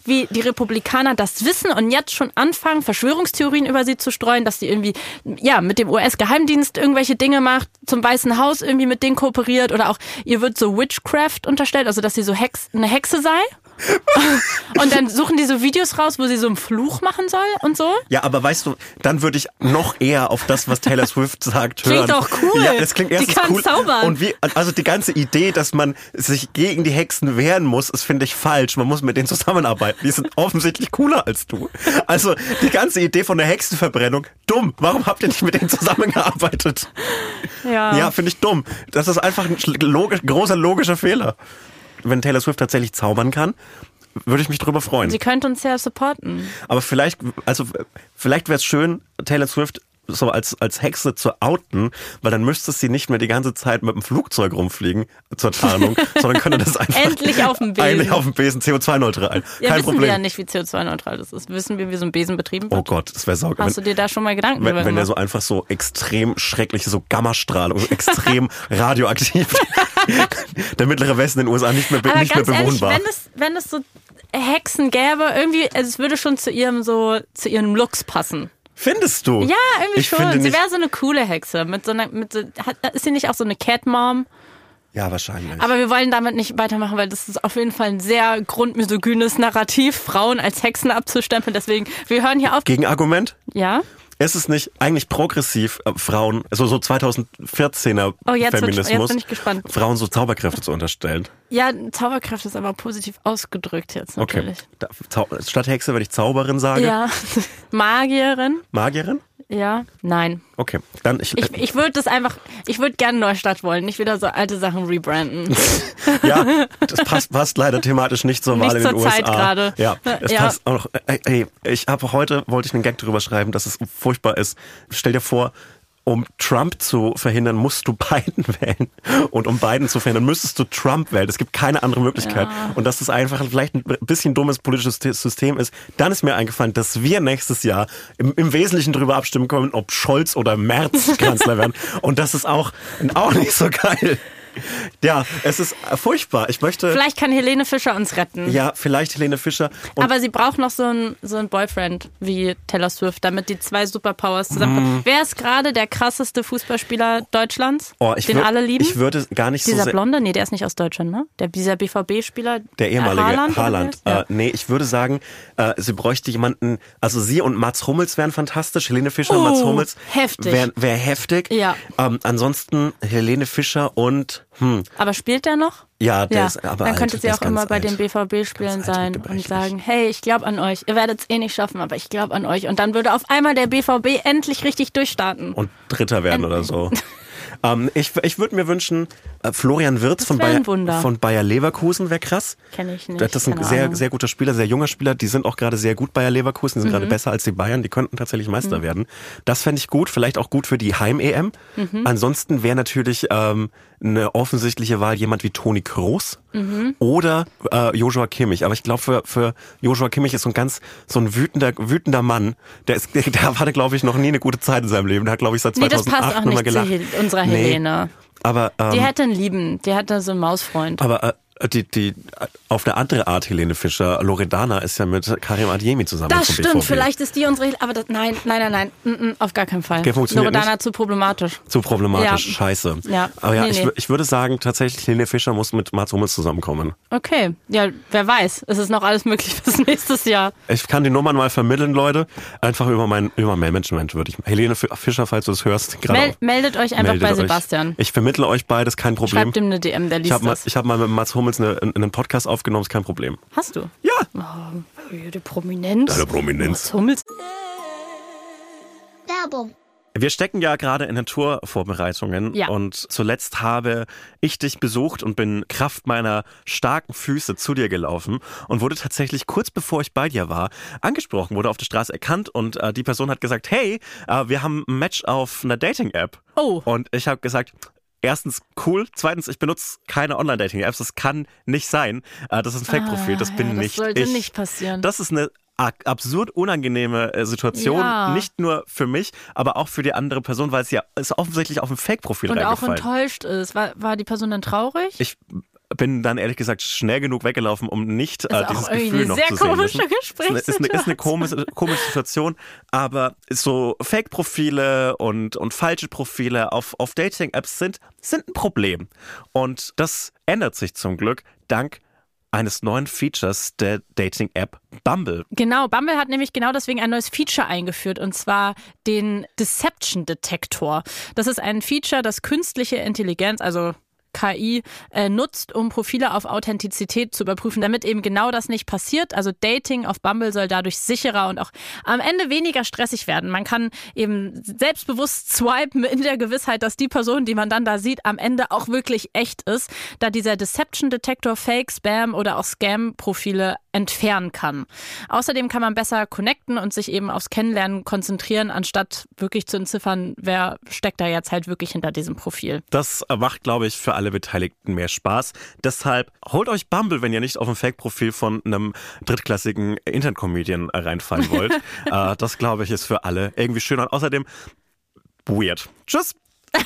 wie die Republikaner das wissen und jetzt schon anfangen, Verschwörungstheorien über sie zu streuen, dass sie irgendwie, ja, mit dem US-Geheimdienst irgendwelche Dinge macht, zum Weißen Haus irgendwie mit denen kooperiert oder auch ihr wird so Witchcraft unterstellt, also dass sie so Hex, eine Hexe sei. und dann suchen die so Videos raus, wo sie so einen Fluch machen soll und so. Ja, aber weißt du, dann würde ich noch eher auf das, was Taylor Swift sagt, Klingt hören. doch cool. Ja, das klingt Die erstens kann cool. zaubern. Und wie, also die ganze Idee, dass man sich gegen die Hexen wehren muss, ist, finde ich, falsch. Man muss mit denen zusammenarbeiten. Die sind offensichtlich cooler als du. Also die ganze Idee von der Hexenverbrennung, dumm. Warum habt ihr nicht mit denen zusammengearbeitet? Ja. Ja, finde ich dumm. Das ist einfach ein logisch, großer logischer Fehler. Wenn Taylor Swift tatsächlich zaubern kann, würde ich mich drüber freuen. Sie könnte uns ja supporten. Aber vielleicht, also vielleicht wäre es schön, Taylor Swift so als, als Hexe zu outen, weil dann müsste sie nicht mehr die ganze Zeit mit dem Flugzeug rumfliegen zur Tarnung, sondern könnte das einfach Endlich auf dem Besen. Eigentlich auf dem Besen CO2-neutral. Ja, Kein wissen Problem. wir ja nicht, wie CO2-neutral das ist. Wissen wir, wie so ein Besen betrieben wird? Oh Gott, das wäre saugeil. Hast du dir da schon mal Gedanken wenn, wenn der so einfach so extrem schreckliche, so Gammastrahlung, so extrem radioaktiv, der mittlere Westen in den USA nicht mehr, Aber nicht mehr ganz ehrlich, bewohnbar. wenn es, wenn es so Hexen gäbe, irgendwie, also es würde schon zu ihrem so, zu ihrem Looks passen. Findest du? Ja, irgendwie ich schon. Sie wäre so eine coole Hexe. Mit so einer, mit so, hat, ist sie nicht auch so eine Cat-Mom? ja, wahrscheinlich. Aber wir wollen damit nicht weitermachen, weil das ist auf jeden Fall ein sehr grundmisogynes Narrativ, Frauen als Hexen abzustempeln. Deswegen, wir hören hier auf. Gegenargument? Ja? Ist es nicht eigentlich progressiv, äh, Frauen, also so 2014er Oh, jetzt wird- Feminismus, jetzt bin ich gespannt. Frauen so Zauberkräfte zu unterstellen? Ja, Zauberkraft ist aber positiv ausgedrückt jetzt Okay. natürlich. Da, Zau statt Hexe, wenn ich Zauberin sage. Ja. Magierin? Magierin? Ja. Nein. Okay. Dann ich, Ich, ich würde das einfach, ich würde gerne Neustadt wollen, nicht wieder so alte Sachen rebranden. ja, das passt, passt leider thematisch nicht zur Nicht Wahl in zur den USA. Zeit gerade. Ja, es Ja. passt auch. Ey, ey, ich habe heute wollte ich einen Gag drüber schreiben, dass es furchtbar ist. Stell dir vor, um Trump zu verhindern, musst du Biden wählen. Und um Biden zu verhindern, müsstest du Trump wählen. Es gibt keine andere Möglichkeit. Ja. Und dass das einfach vielleicht ein bisschen dummes politisches System ist. Dann ist mir eingefallen, dass wir nächstes Jahr im, im Wesentlichen darüber abstimmen können, ob Scholz oder Merz Kanzler werden. Und das ist auch, auch nicht so geil. Ja, es ist furchtbar. Ich möchte. Vielleicht kann Helene Fischer uns retten. Ja, vielleicht Helene Fischer. Und Aber sie braucht noch so einen so einen Boyfriend wie Taylor Swift, damit die zwei Superpowers zusammenkommen. Wer ist gerade der krasseste Fußballspieler Deutschlands, oh, ich den alle lieben? Ich würde gar nicht dieser so sehr. Blonde? Nee, der ist nicht aus Deutschland, ne? Der, dieser BVB-Spieler. Der ehemalige äh, Haaland. Haaland. Äh, nee, ich würde sagen, äh, sie bräuchte jemanden, also sie und Mats Hummels wären fantastisch. Helene Fischer und Oh, Mats Hummels heftig. wären wär heftig. Ja. Ähm, ansonsten Helene Fischer und hm, Aber spielt der noch? ja, der ja, ist aber dann alt, könnte sie der auch immer bei alt. den BVB-Spielen sein und sagen, hey, ich glaube an euch. Ihr werdet es eh nicht schaffen, aber ich glaube an euch. Und dann würde auf einmal der BVB endlich richtig durchstarten. und Dritter werden oder so. Ähm, ich ich würde mir wünschen, Florian Wirtz von Bayer, von Bayer Leverkusen wäre krass. Kenn ich nicht, Das ist ein sehr, Ahnung. sehr guter Spieler, sehr junger Spieler. Die sind auch gerade sehr gut Bayer Leverkusen, die sind Mhm. gerade besser als die Bayern. Die könnten tatsächlich Meister werden. Das fände ich gut, vielleicht auch gut für die Heim-EM. Mhm. Ansonsten wäre natürlich ähm, eine offensichtliche Wahl jemand wie Toni Kroos Mhm. oder äh, Joshua Kimmich. Aber ich glaube, für, für Joshua Kimmich ist so ein ganz, so ein wütender, wütender Mann. Der ist, der, der hatte, glaube ich, noch nie eine gute Zeit in seinem Leben. Der hat, glaube ich, seit Nee, das 2008 passt auch nicht zu unserer Nee. Aber, ähm, Die hätte einen Lieben, die hätte so einen Mausfreund. aber äh, die, die, auf eine andere Art Helene Fischer, Loredana ist ja mit Karim Adiemi zusammen Das stimmt, BVB. vielleicht ist die unsere, aber das, nein, nein, nein, nein, mm, mm, auf gar keinen Fall. Loredana nicht? zu problematisch. Zu problematisch, Ja. scheiße. Ja. Aber ja, Nee, ich, nee. ich würde sagen, tatsächlich Helene Fischer muss mit Mats Hummels zusammenkommen. Okay, ja, wer weiß, es ist noch alles möglich bis nächstes Jahr. Ich kann die Nummern mal vermitteln, Leute. Einfach über mein über mein Management würde ich. Helene Fi- Fischer, falls du das hörst, gerade Mel meldet euch einfach meldet bei euch. Sebastian. Ich vermittle euch beides, kein Problem. Schreibt ihm eine DM, der ich liest habe mal, das. ich hab mal mit Mats Hummels eine, einen Podcast aufgenommen, ist kein Problem. Hast du? Ja. Oh, die Prominenz. Deine Prominenz. Mats Hummels. Werbung. Wir stecken ja gerade in den Tourvorbereitungen Ja. und zuletzt habe ich dich besucht und bin Kraft meiner starken Füße zu dir gelaufen und wurde tatsächlich kurz bevor ich bei dir war angesprochen, wurde auf der Straße erkannt und äh, die Person hat gesagt, hey, äh, wir haben ein Match auf einer Dating-App. Oh. Und ich habe gesagt, Erstens, cool. Zweitens, ich benutze keine Online-Dating-Apps. Das kann nicht sein. Äh, Das ist ein Fake-Profil. Das Ah, bin ja, das nicht sollte ich. nicht passieren. Das ist eine absurd unangenehme äh, Situation. Ja. Nicht nur für mich, aber auch für die andere Person, weil es ja es offensichtlich auf ein Fake-Profil Und auch enttäuscht ist. War, war die Person dann traurig? Ich bin dann ehrlich gesagt schnell genug weggelaufen, um nicht äh, dieses Gefühl noch sehr zu sehen. komische müssen. Ist eine, ist eine, ist eine komische, komische Situation, aber so Fake-Profile und, und falsche Profile auf, auf Dating-Apps sind, sind ein Problem. Und das ändert sich zum Glück dank eines neuen Features der Dating-App Bumble. Genau, Bumble hat nämlich genau deswegen ein neues Feature eingeführt und zwar den Deception Detector. Das ist ein Feature, das künstliche Intelligenz, also KI äh, nutzt, um Profile auf Authentizität zu überprüfen, damit eben genau das nicht passiert. Also Dating auf Bumble soll dadurch sicherer und auch am Ende weniger stressig werden. Man kann eben selbstbewusst swipen in der Gewissheit, dass die Person, die man dann da sieht, am Ende auch wirklich echt ist, da dieser Deception Detector Fake, Spam oder auch Scam-Profile entfernen kann. Außerdem kann man besser connecten und sich eben aufs Kennenlernen konzentrieren, anstatt wirklich zu entziffern, wer steckt da jetzt halt wirklich hinter diesem Profil. Das macht, glaube ich, für alle Beteiligten mehr Spaß. Deshalb holt euch Bumble, wenn ihr nicht auf ein Fake-Profil von einem drittklassigen Internet-Comedian reinfallen wollt. äh, das, glaube ich, ist für alle irgendwie schön und außerdem weird. Tschüss,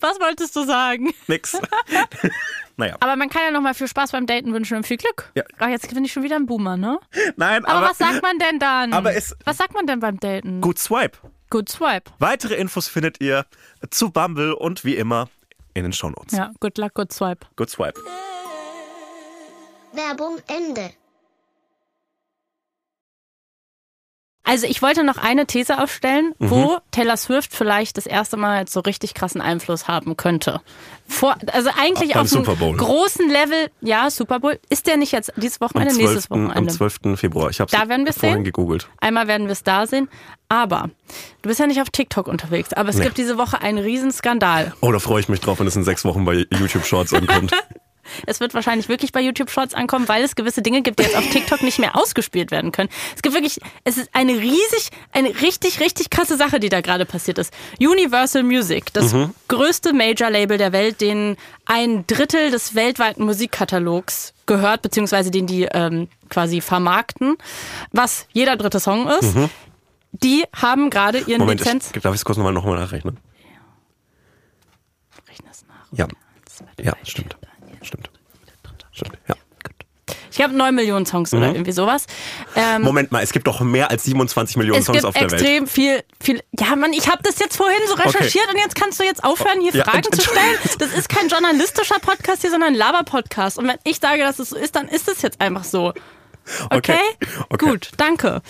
Was wolltest du sagen? nix. naja, Aber man kann ja nochmal viel Spaß beim Daten wünschen und viel Glück. Ja. Ach, jetzt bin ich schon wieder ein Boomer, ne? nein, Aber, aber, was sagt man denn dann? aber es- was sagt man denn beim Daten? gut Swipe. Good Swipe. Weitere Infos findet ihr zu Bumble und wie immer in den Shownotes. Ja, good luck, good swipe. Good Swipe. Werbung Ende. Also ich wollte noch eine These aufstellen, Mhm. wo Taylor Swift vielleicht das erste Mal so richtig krassen Einfluss haben könnte. Vor, also eigentlich auf einem großen Level, ja, Super Bowl. Ist der nicht jetzt dieses Am Wochenende, 12. nächstes am Wochenende? 12. Februar. Ich habe Da werden wir es vorhin sehen? gegoogelt. Einmal werden wir es da sehen. Aber du bist ja nicht auf TikTok unterwegs, aber es Nee. gibt diese Woche einen Riesenskandal. Oh, da freue ich mich drauf, wenn es in sechs Wochen bei YouTube Shorts ankommt. Es wird wahrscheinlich wirklich bei YouTube Shorts ankommen, weil es gewisse Dinge gibt, die jetzt auf TikTok nicht mehr ausgespielt werden können. Es gibt wirklich, es ist eine riesig, eine richtig, richtig krasse Sache, die da gerade passiert ist. Universal Music, das größte Major-Label der Welt, den ein Drittel des weltweiten Musikkatalogs gehört, beziehungsweise den die ähm, quasi vermarkten, was jeder dritte Song ist. Die haben gerade ihren Moment, Lizenz. ich, darf ich es kurz nochmal noch mal nachrechnen? Rechne es nach. Ja. Ja, stimmt. Stimmt. Stimmt. Ja. Ich glaube, neun Millionen Songs oder irgendwie sowas. Ähm, Moment mal, es gibt doch mehr als 27 Millionen es Songs gibt auf der Welt. extrem viel, viel. Ja, Mann, ich habe das jetzt vorhin so recherchiert und jetzt kannst du jetzt aufhören, hier Ja, Fragen zu Entschuldigung. stellen. Das ist kein journalistischer Podcast hier, sondern ein Laber-Podcast. Und wenn ich sage, dass es so ist, dann ist es jetzt einfach so. Okay? Okay. Gut, danke.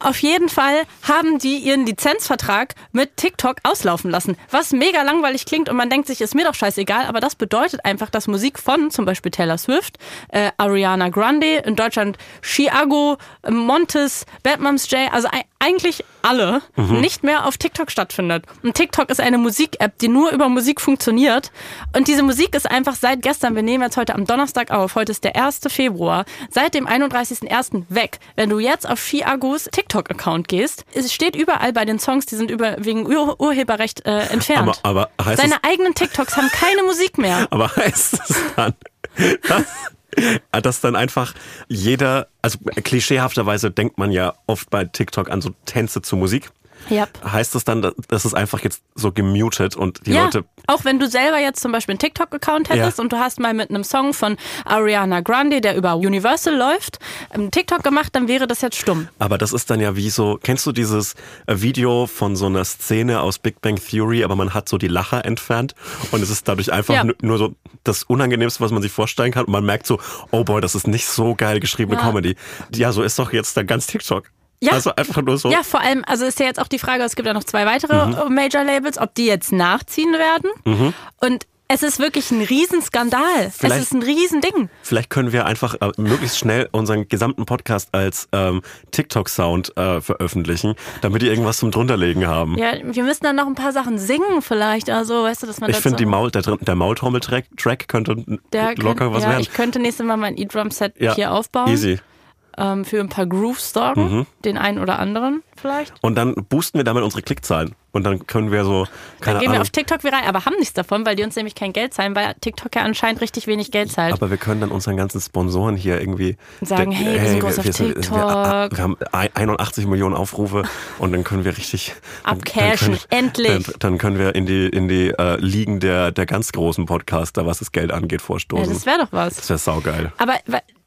Auf jeden Fall haben die ihren Lizenzvertrag mit TikTok auslaufen lassen, was mega langweilig klingt und man denkt sich, ist mir doch scheißegal, aber das bedeutet einfach, dass Musik von zum Beispiel Taylor Swift, äh, Ariana Grande, in Deutschland Chiago, äh, Montes, Bad Moms J, also ei- eigentlich alle, nicht mehr auf TikTok stattfindet. Und TikTok ist eine Musik-App, die nur über Musik funktioniert. Und diese Musik ist einfach seit gestern, wir nehmen jetzt heute am Donnerstag auf, heute ist der 1. Februar, seit dem 31.01. weg. Wenn du jetzt auf Chiagos TikTok-Account gehst, es steht überall bei den Songs, die sind über, wegen Ur Urheberrecht äh, entfernt. Aber, aber heißt Seine eigenen TikToks haben keine Musik mehr. aber heißt es dann, dass, dass dann einfach jeder, also klischeehafterweise denkt man ja oft bei TikTok an so Tänze zu Musik. Yep. Heißt das dann, dass es einfach jetzt so gemutet und die ja, Leute auch wenn du selber jetzt zum Beispiel einen TikTok-Account hättest Ja. und du hast mal mit einem Song von Ariana Grande, der über Universal läuft, einen TikTok gemacht, dann wäre das jetzt stumm. Aber das ist dann ja wie so, kennst du dieses äh, Video von so einer Szene aus Big Bang Theory, aber man hat so die Lacher entfernt und es ist dadurch einfach Ja. nu- nur so das Unangenehmste, was man sich vorstellen kann und man merkt so, oh boy, das ist nicht so geil geschriebene. Comedy. Ja, so ist doch jetzt dann ganz TikTok. Ja. Also einfach nur so. Ja, vor allem, also ist ja jetzt auch die Frage, es gibt ja noch zwei weitere Mhm. Major-Labels, ob die jetzt nachziehen werden. Und es ist wirklich ein Riesenskandal. Es Vielleicht- ist ein Riesending. Vielleicht können wir einfach äh, möglichst schnell unseren gesamten Podcast als ähm, TikTok-Sound äh, veröffentlichen, damit die irgendwas zum drunterlegen haben. Ja, wir müssen dann noch ein paar Sachen singen vielleicht, also weißt du, dass man Ich finde, die Maul, der, der Maultrommel-Track Track könnte der locker könnt- was ja, werden. Ich könnte nächstes Mal mein E-Drum-Set ja, hier aufbauen. Easy. Ähm, für ein paar Grooves sorgen. Mhm. Den einen oder anderen vielleicht. Und dann boosten wir damit unsere Klickzahlen. Und dann können wir so, keine Dann gehen wir Ahnung. auf TikTok viral, aber haben nichts davon, weil die uns nämlich kein Geld zahlen, weil TikTok ja anscheinend richtig wenig Geld zahlt. aber wir können dann unseren ganzen Sponsoren hier irgendwie Sagen, hey, wir sind groß auf wir, sind- TikTok. Wir, wir haben ein- 81 Millionen Aufrufe und dann können wir richtig Abcashen, endlich. Dann, dann können wir in die in die äh, Ligen der der ganz großen Podcaster, was das Geld angeht, ja, vorstoßen. das wäre doch was. das wäre saugeil. Aber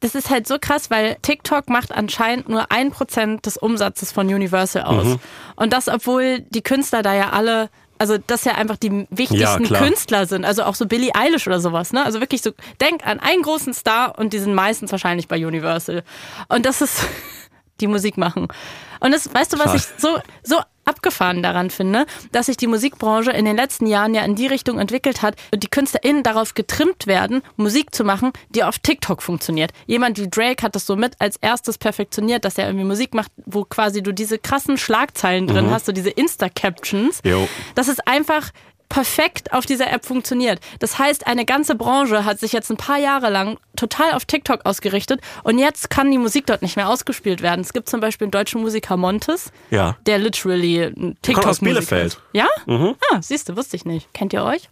das ist halt so krass, weil TikTok macht anscheinend nur ein Prozent des Umsatzes von Universal aus. Mhm. Und das, obwohl die Künstler da ja alle, also das ja einfach die wichtigsten klar. Künstler sind. Also auch so Billie Eilish oder sowas. Ne? Also wirklich so, denk an einen großen Star und die sind meistens wahrscheinlich bei Universal. Und das ist die Musik machen. Und das, weißt du, was Schade. ich so, so abgefahren daran finde, dass sich die Musikbranche in den letzten Jahren ja in die Richtung entwickelt hat und die KünstlerInnen darauf getrimmt werden, Musik zu machen, die auf TikTok funktioniert. Jemand wie Drake hat das so mit als erstes perfektioniert, dass er irgendwie Musik macht, wo quasi du diese krassen Schlagzeilen drin hast, so diese Insta-Captions. Das ist einfach perfekt auf dieser App funktioniert. Das heißt, eine ganze Branche hat sich jetzt ein paar Jahre lang total auf TikTok ausgerichtet und jetzt kann die Musik dort nicht mehr ausgespielt werden. Es gibt zum Beispiel einen deutschen Musiker Montes, Ja. der literally tiktok aus Bielefeld. Ja? Ah, siehst du, wusste ich nicht. Kennt ihr euch?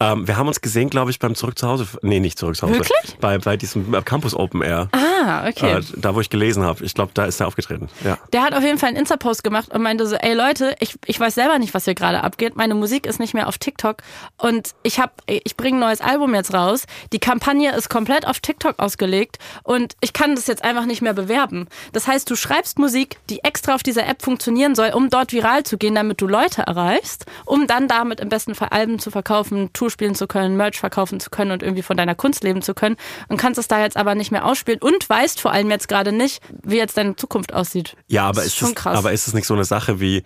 Ähm, wir haben uns gesehen, glaube ich, beim Zurück zu Hause. Nee, nicht Zurück zu Hause. Wirklich? Bei, bei diesem äh, Campus Open Air. Ah, okay. Äh, da, wo ich gelesen habe. Ich glaube, da ist er aufgetreten. Ja. Der hat auf jeden Fall einen Insta-Post gemacht und meinte so, ey Leute, ich, ich weiß selber nicht, was hier gerade abgeht. Meine Musik ist nicht mehr auf TikTok und ich hab, ich bringe ein neues Album jetzt raus. Die Kampagne ist komplett auf TikTok ausgelegt und ich kann das jetzt einfach nicht mehr bewerben. Das heißt, du schreibst Musik, die extra auf dieser App funktionieren soll, um dort viral zu gehen, damit du Leute erreichst, um dann damit im besten Fall Alben zu verkaufen, Tour spielen zu können, Merch verkaufen zu können und irgendwie von deiner Kunst leben zu können und kannst es da jetzt aber nicht mehr ausspielen und weißt vor allem jetzt gerade nicht, wie jetzt deine Zukunft aussieht. Ja, aber Das ist, schon es, krass. aber ist es nicht so eine Sache wie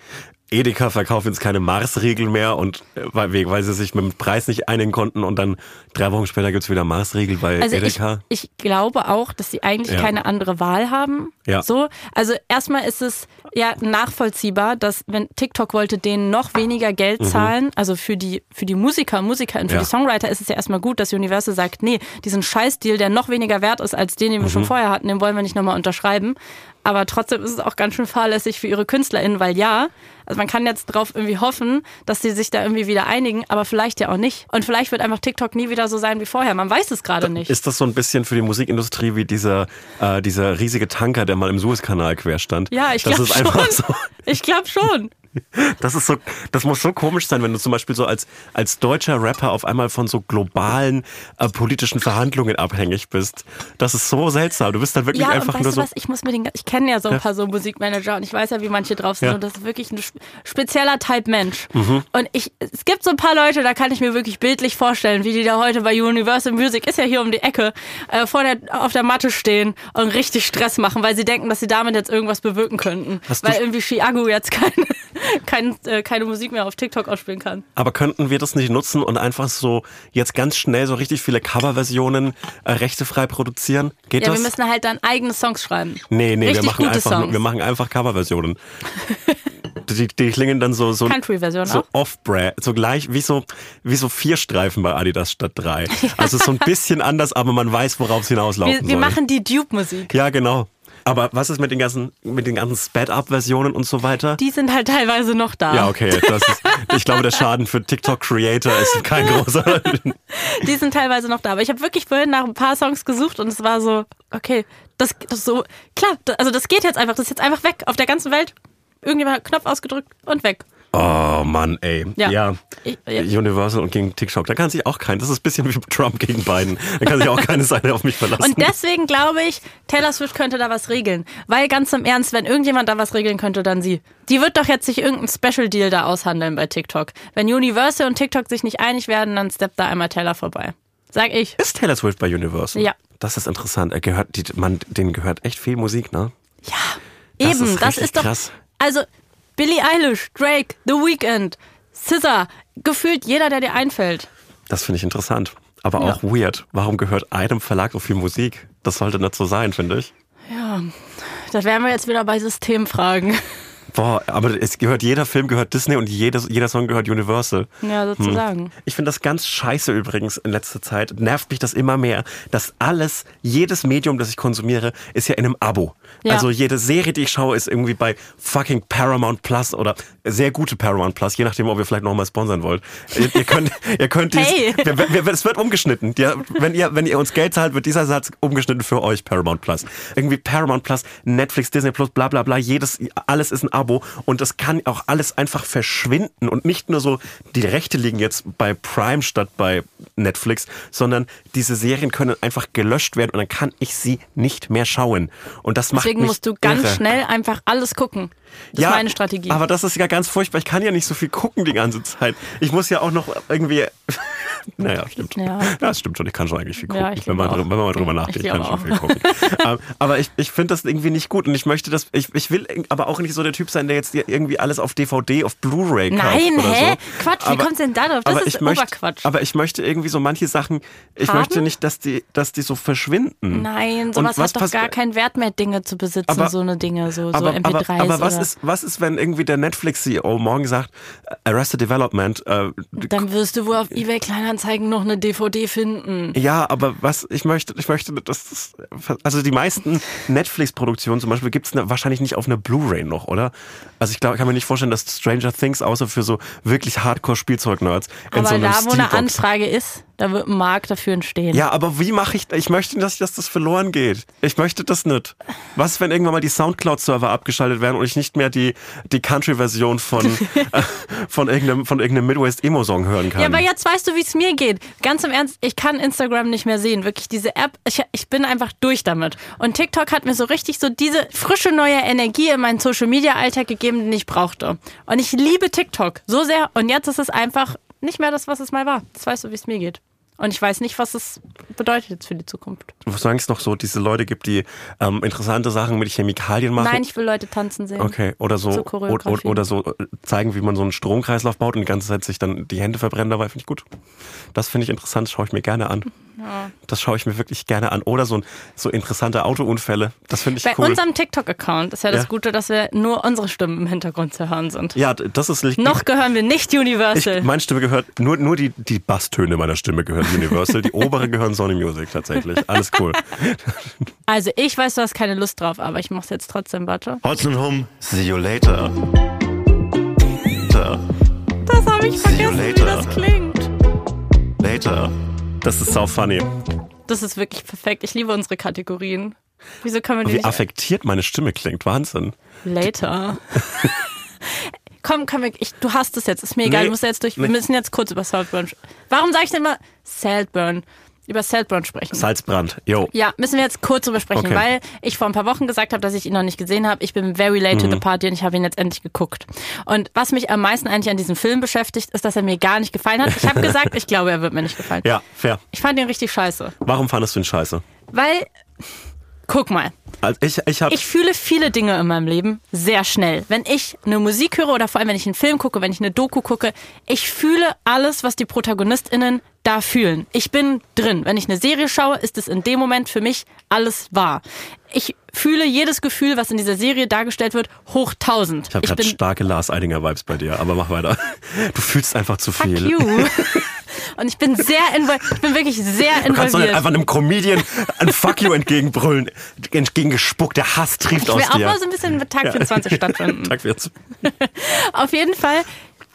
Edeka verkauft jetzt keine Mars-Riegel mehr und äh, weil, weil sie sich mit dem Preis nicht einigen konnten und dann drei Wochen später gibt's wieder Mars-Riegel bei Also ich, Edeka? ich glaube auch, dass sie eigentlich Ja. keine andere Wahl haben. Ja. So, also erstmal ist es ja nachvollziehbar, dass wenn TikTok wollte denen noch weniger Geld zahlen, also für die für die Musiker, Musikerinnen, für Mhm. Ja. die Songwriter ist es ja erstmal gut, dass Universal sagt, nee, diesen Scheißdeal, der noch weniger wert ist als den, den wir Mhm. schon vorher hatten, den wollen wir nicht nochmal unterschreiben. Aber trotzdem ist es auch ganz schön fahrlässig für ihre KünstlerInnen, weil ja, also man kann jetzt drauf irgendwie hoffen, dass sie sich da irgendwie wieder einigen, aber vielleicht ja auch nicht. Und vielleicht wird einfach TikTok nie wieder so sein wie vorher. Man weiß es gerade nicht. Ist das so ein bisschen für die Musikindustrie wie dieser, äh, dieser riesige Tanker, der mal im Suezkanal quer stand? Ja, ich glaube schon. so. Ich glaube schon. Das ist so, das muss so komisch sein, wenn du zum Beispiel so als, als deutscher Rapper auf einmal von so globalen äh, politischen Verhandlungen abhängig bist. Das ist so seltsam. Du bist dann wirklich Ja, und einfach weißt nur du so. was, ich muss mir den, ich kenne ja so ein paar so Musikmanager und ich weiß ja, wie manche drauf sind Ja. und das ist wirklich ein sp- spezieller Type Mensch. Mhm. Und ich, es gibt so ein paar Leute, da kann ich mir wirklich bildlich vorstellen, wie die da heute bei Universal Music, ist ja hier um die Ecke, äh, vor der, auf der Matte stehen und richtig Stress machen, weil sie denken, dass sie damit jetzt irgendwas bewirken könnten. Hast weil irgendwie Chiago jetzt keine, kein, äh, keine Musik mehr auf TikTok ausspielen kann. Aber könnten wir das nicht nutzen und einfach so jetzt ganz schnell so richtig viele Coverversionen äh, rechtefrei produzieren? Geht Ja, das? wir müssen halt dann eigene Songs schreiben. nee, nee, wir machen einfach, Songs. wir machen einfach Coverversionen. die, die klingen dann so, so, so off-brand, so gleich wie so, wie so vier Streifen bei Adidas statt drei. Also so ein bisschen anders, aber man weiß, worauf es hinauslaufen Wir, soll. wir machen die Dupe-Musik. ja, genau. Aber was ist mit den ganzen, mit den ganzen Sped-Up-Versionen und so weiter? Die sind halt teilweise noch da. ja, okay. Das ist, ich glaube, der Schaden für TikTok-Creator ist kein großer. Die sind teilweise noch da. Aber ich habe wirklich vorhin nach ein paar Songs gesucht und es war so, okay, das, das so, klar, also das geht jetzt einfach, das ist jetzt einfach weg auf der ganzen Welt. Irgendjemand hat Knopf ausgedrückt und weg. Oh Mann, ey. Ja. Ja. Universal und gegen TikTok. Da kann sich auch kein. Das ist ein bisschen wie Trump gegen Biden. Da kann sich auch keine Seite auf mich verlassen. Und deswegen glaube ich, Taylor Swift könnte da was regeln. Weil ganz im Ernst, wenn irgendjemand da was regeln könnte, dann sie. Die wird doch jetzt sich irgendeinen Special Deal da aushandeln bei TikTok. Wenn Universal und TikTok sich nicht einig werden, dann steppt da einmal Taylor vorbei. Sag ich. ist Taylor Swift bei Universal? Ja. Das ist interessant. Er gehört, die, man, denen gehört echt viel Musik, ne? Ja, Das eben, ist das ist doch. krass. Also, Billie Eilish, Drake, The Weeknd, SZA, gefühlt jeder, der dir einfällt. Das finde ich interessant. Aber Ja. auch weird. Warum gehört einem Verlag so viel Musik? Das sollte nicht so sein, finde ich. Ja, das wären wir jetzt wieder bei Systemfragen. Boah, aber es gehört, jeder Film gehört Disney und jeder, jeder Song gehört Universal. Ja, sozusagen. Ich finde das ganz scheiße übrigens in letzter Zeit. Nervt mich das immer mehr, dass alles, jedes Medium, das ich konsumiere, ist ja in einem Abo. Ja. Also jede Serie, die ich schaue, ist irgendwie bei fucking Paramount Plus oder sehr gute Paramount Plus, je nachdem, ob ihr vielleicht nochmal sponsern wollt. Ihr, ihr könnt, ihr könnt dies, Hey. es wird umgeschnitten. Ja, wenn ihr, wenn ihr uns Geld zahlt, wird dieser Satz umgeschnitten für euch, Paramount Plus. Irgendwie Paramount Plus, Netflix, Disney Plus, bla bla bla, jedes, alles ist ein Abo und das kann auch alles einfach verschwinden und nicht nur so, die Rechte liegen jetzt bei Prime statt bei Netflix, sondern diese Serien können einfach gelöscht werden und dann kann ich sie nicht mehr schauen. Und das macht Deswegen musst du ganz irre. schnell einfach alles gucken. Das ist meine Strategie. Aber das ist ja ganz furchtbar. Ich kann ja nicht so viel gucken die ganze Zeit. Ich muss ja auch noch irgendwie. naja, stimmt. Ja. das stimmt schon. Ich kann schon eigentlich viel gucken. Ja, ich wenn, man, wenn man mal drüber Ich nachdenkt, ich kann glaube schon viel gucken. Ähm, aber ich, ich finde das irgendwie nicht gut. Und ich möchte das. Ich, ich will aber auch nicht so der Typ sein, der jetzt irgendwie alles auf DVD, auf Blu-ray kauft. Nein, oder hä? So. Quatsch, wie kommt's denn da drauf? Das aber ist ich möchte, Oberquatsch. Aber ich möchte irgendwie so manche Sachen. Ich Haben? möchte nicht, dass die, dass die so verschwinden. Nein, sowas was hat doch gar keinen Wert mehr, Dinge zu besitzen, Aber- so eine Dinge, so, so aber, MP3s aber, aber was. Ist, was ist, wenn irgendwie der Netflix-CEO morgen sagt, Arrested Development, äh, Dann wirst du wohl auf eBay Kleinanzeigen noch eine DVD finden. ja, aber was, ich möchte, ich möchte, dass das, also die meisten Netflix-Produktionen zum Beispiel gibt's ne, wahrscheinlich nicht auf einer Blu-ray noch, oder? Also ich glaube, kann mir nicht vorstellen, dass Stranger Things außer für so wirklich Hardcore-Spielzeug-Nerds in Aber so einem da, wo eine Anfrage ist, da wird ein Markt dafür entstehen. Ja, aber wie mache ich, ich möchte nicht, dass das verloren geht. Ich möchte das nicht. Was, wenn irgendwann mal die Soundcloud-Server abgeschaltet werden und ich nicht mehr die, die Country-Version von, äh, von irgendeinem, von irgendeinem Midwest-Emo-Song hören kann? Ja, aber jetzt weißt du, wie es mir geht. Ganz im Ernst, ich kann Instagram nicht mehr sehen. Wirklich, diese App, ich, ich bin einfach durch damit. Und TikTok hat mir so richtig so diese frische neue Energie in meinen Social-Media-Alltag gegeben, den ich brauchte. Und ich liebe TikTok so sehr. Und jetzt ist es einfach nicht mehr das, was es mal war. Jetzt weißt du, wie es mir geht. Und ich weiß nicht, was es bedeutet jetzt für die Zukunft. Solange es noch so diese Leute gibt, die ähm, interessante Sachen mit Chemikalien machen. Nein, ich will Leute tanzen sehen. Okay, oder so, oder, oder so äh, zeigen, wie man so einen Stromkreislauf baut und die ganze Zeit sich dann die Hände verbrennen dabei, finde ich gut. Das finde ich interessant, schaue ich mir gerne an. Das schaue ich mir wirklich gerne an. Oder so, ein, so interessante Autounfälle, das finde ich Bei cool. unserem TikTok-Account ist ja das Ja. Gute, dass wir nur unsere Stimmen im Hintergrund zu hören sind. ja, das ist nicht. Noch gehören wir nicht Universal. Ich, meine Stimme gehört, nur, nur die, die Basstöne meiner Stimme gehören Universal, die obere gehören Sony Music tatsächlich. Alles cool. Also ich weiß, du hast keine Lust drauf, aber ich mach's jetzt trotzdem, warte. Hotz und Hum, see you later. Later. Das habe ich vergessen, wie das klingt. Later. Das ist so funny. Das ist wirklich perfekt. Ich liebe unsere Kategorien. Wieso können wir die Wie nicht... affektiert meine Stimme klingt. Wahnsinn. Later. komm, komm, ich, du hast es jetzt, ist mir egal, Nee, du musst jetzt durch, wir nee. müssen jetzt kurz über Saltburn. Warum sage ich denn immer Saltburn? Über Saltburn sprechen. Salzbrand, yo. Ja, müssen wir jetzt kurz drüber sprechen, Okay. weil ich vor ein paar Wochen gesagt habe, dass ich ihn noch nicht gesehen habe. Ich bin very late Mhm. to the party und ich habe ihn jetzt endlich geguckt. Und was mich am meisten eigentlich an diesem Film beschäftigt, ist, dass er mir gar nicht gefallen hat. Ich habe gesagt, ich glaube, er wird mir nicht gefallen. Ja, fair. Ich fand ihn richtig scheiße. Warum fandest du ihn scheiße? Weil, guck mal, Also ich, ich habe ich fühle viele Dinge in meinem Leben sehr schnell. Wenn ich eine Musik höre oder vor allem, wenn ich einen Film gucke, wenn ich eine Doku gucke, ich fühle alles, was die ProtagonistInnen da fühlen. Ich bin drin. Wenn ich eine Serie schaue, ist es in dem Moment für mich alles wahr. Ich fühle jedes Gefühl, was in dieser Serie dargestellt wird, hoch tausend. ich hab grad bin starke Lars Eidinger Vibes bei dir, aber mach weiter. Du fühlst einfach zu fuck viel. you. Und ich bin sehr involviert. Ich bin wirklich sehr Du kannst doch nicht involviert. einfach einem Comedian ein Fuck you entgegenbrüllen, entgegengespuckt, der Hass trieft Ich aus will auch dir. mal so ein bisschen mit Tag 24 stattfinden. Tag 40. Auf jeden Fall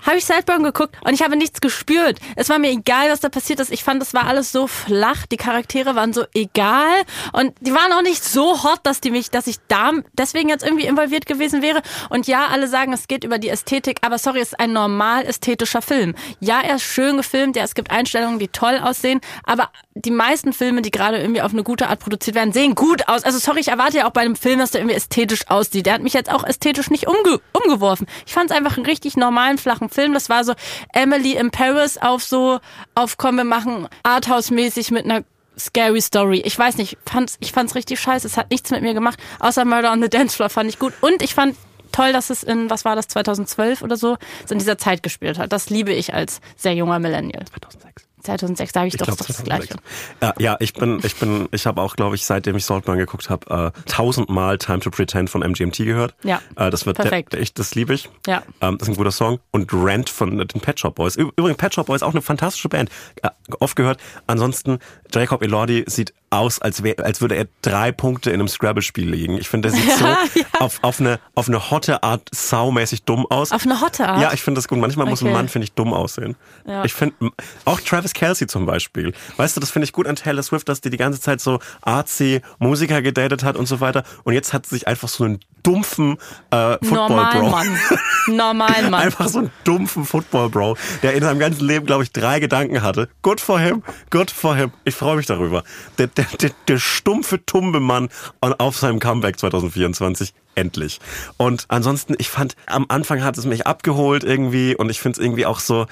habe ich Saltburn geguckt und ich habe nichts gespürt. Es war mir egal, was da passiert ist. Ich fand, es war alles so flach. Die Charaktere waren so egal und die waren auch nicht so hot, dass die mich, dass ich da deswegen jetzt irgendwie involviert gewesen wäre. Und ja, alle sagen, es geht über die Ästhetik, aber sorry, es ist ein normal ästhetischer Film. Ja, er ist schön gefilmt, ja, es gibt Einstellungen, die toll aussehen, aber die meisten Filme, die gerade irgendwie auf eine gute Art produziert werden, sehen gut aus. Also sorry, ich erwarte ja auch bei einem Film, dass der irgendwie ästhetisch aussieht. Der hat mich jetzt auch ästhetisch nicht umge umgeworfen. Ich fand es einfach einen richtig normalen, flachen Film. Das war so Emily in Paris auf so, auf komm, wir machen Arthouse-mäßig mit einer Scary Story. Ich weiß nicht, fand's, ich fand's richtig scheiße. Es hat nichts mit mir gemacht, außer Murder on the Dance Floor fand ich gut. Und ich fand toll, dass es in, was war das, 2012 oder so, so in dieser Zeit gespielt hat. Das liebe ich als sehr junger Millennial. 2006. 2006 sage ich, Ich doch, doch das Gleiche. Ja, ja, ich bin, ich bin, ich habe auch, glaube ich, seitdem ich Saltburn geguckt habe, äh, tausendmal Time to Pretend von MGMT gehört. Ja, äh, das wird perfekt. Der, echt, das liebe ich. Ja. ähm, das ist ein guter Song und Rant von den Pet Shop Boys. Übrigens, Pet Shop Boys auch eine fantastische Band. Äh, oft gehört. Ansonsten Jacob Elordi sieht aus, als, wär, als würde er drei Punkte in einem Scrabble-Spiel legen. Ich finde, der sieht so ja. auf, auf eine auf eine hotte Art saumäßig dumm aus. Auf eine hotte Art? Ja, ich finde das gut. Manchmal muss ein Okay. Mann, finde ich, dumm aussehen. Ja. Ich finde, auch Travis Kelsey zum Beispiel. Weißt du, das finde ich gut an Taylor Swift, dass die die ganze Zeit so artsy Musiker gedatet hat und so weiter. Und jetzt hat sie sich einfach so einen dumpfen äh, Football-Bro. Normal Mann. Normal Mann. Einfach so einen dumpfen Football-Bro, der in seinem ganzen Leben, glaube ich, drei Gedanken hatte. Good for him, good for him. Ich freue mich darüber. Der, der, der, der stumpfe Tumbemann auf seinem Comeback 2024. Endlich. Und ansonsten, ich fand, am Anfang hat es mich abgeholt irgendwie und ich finde es irgendwie auch so,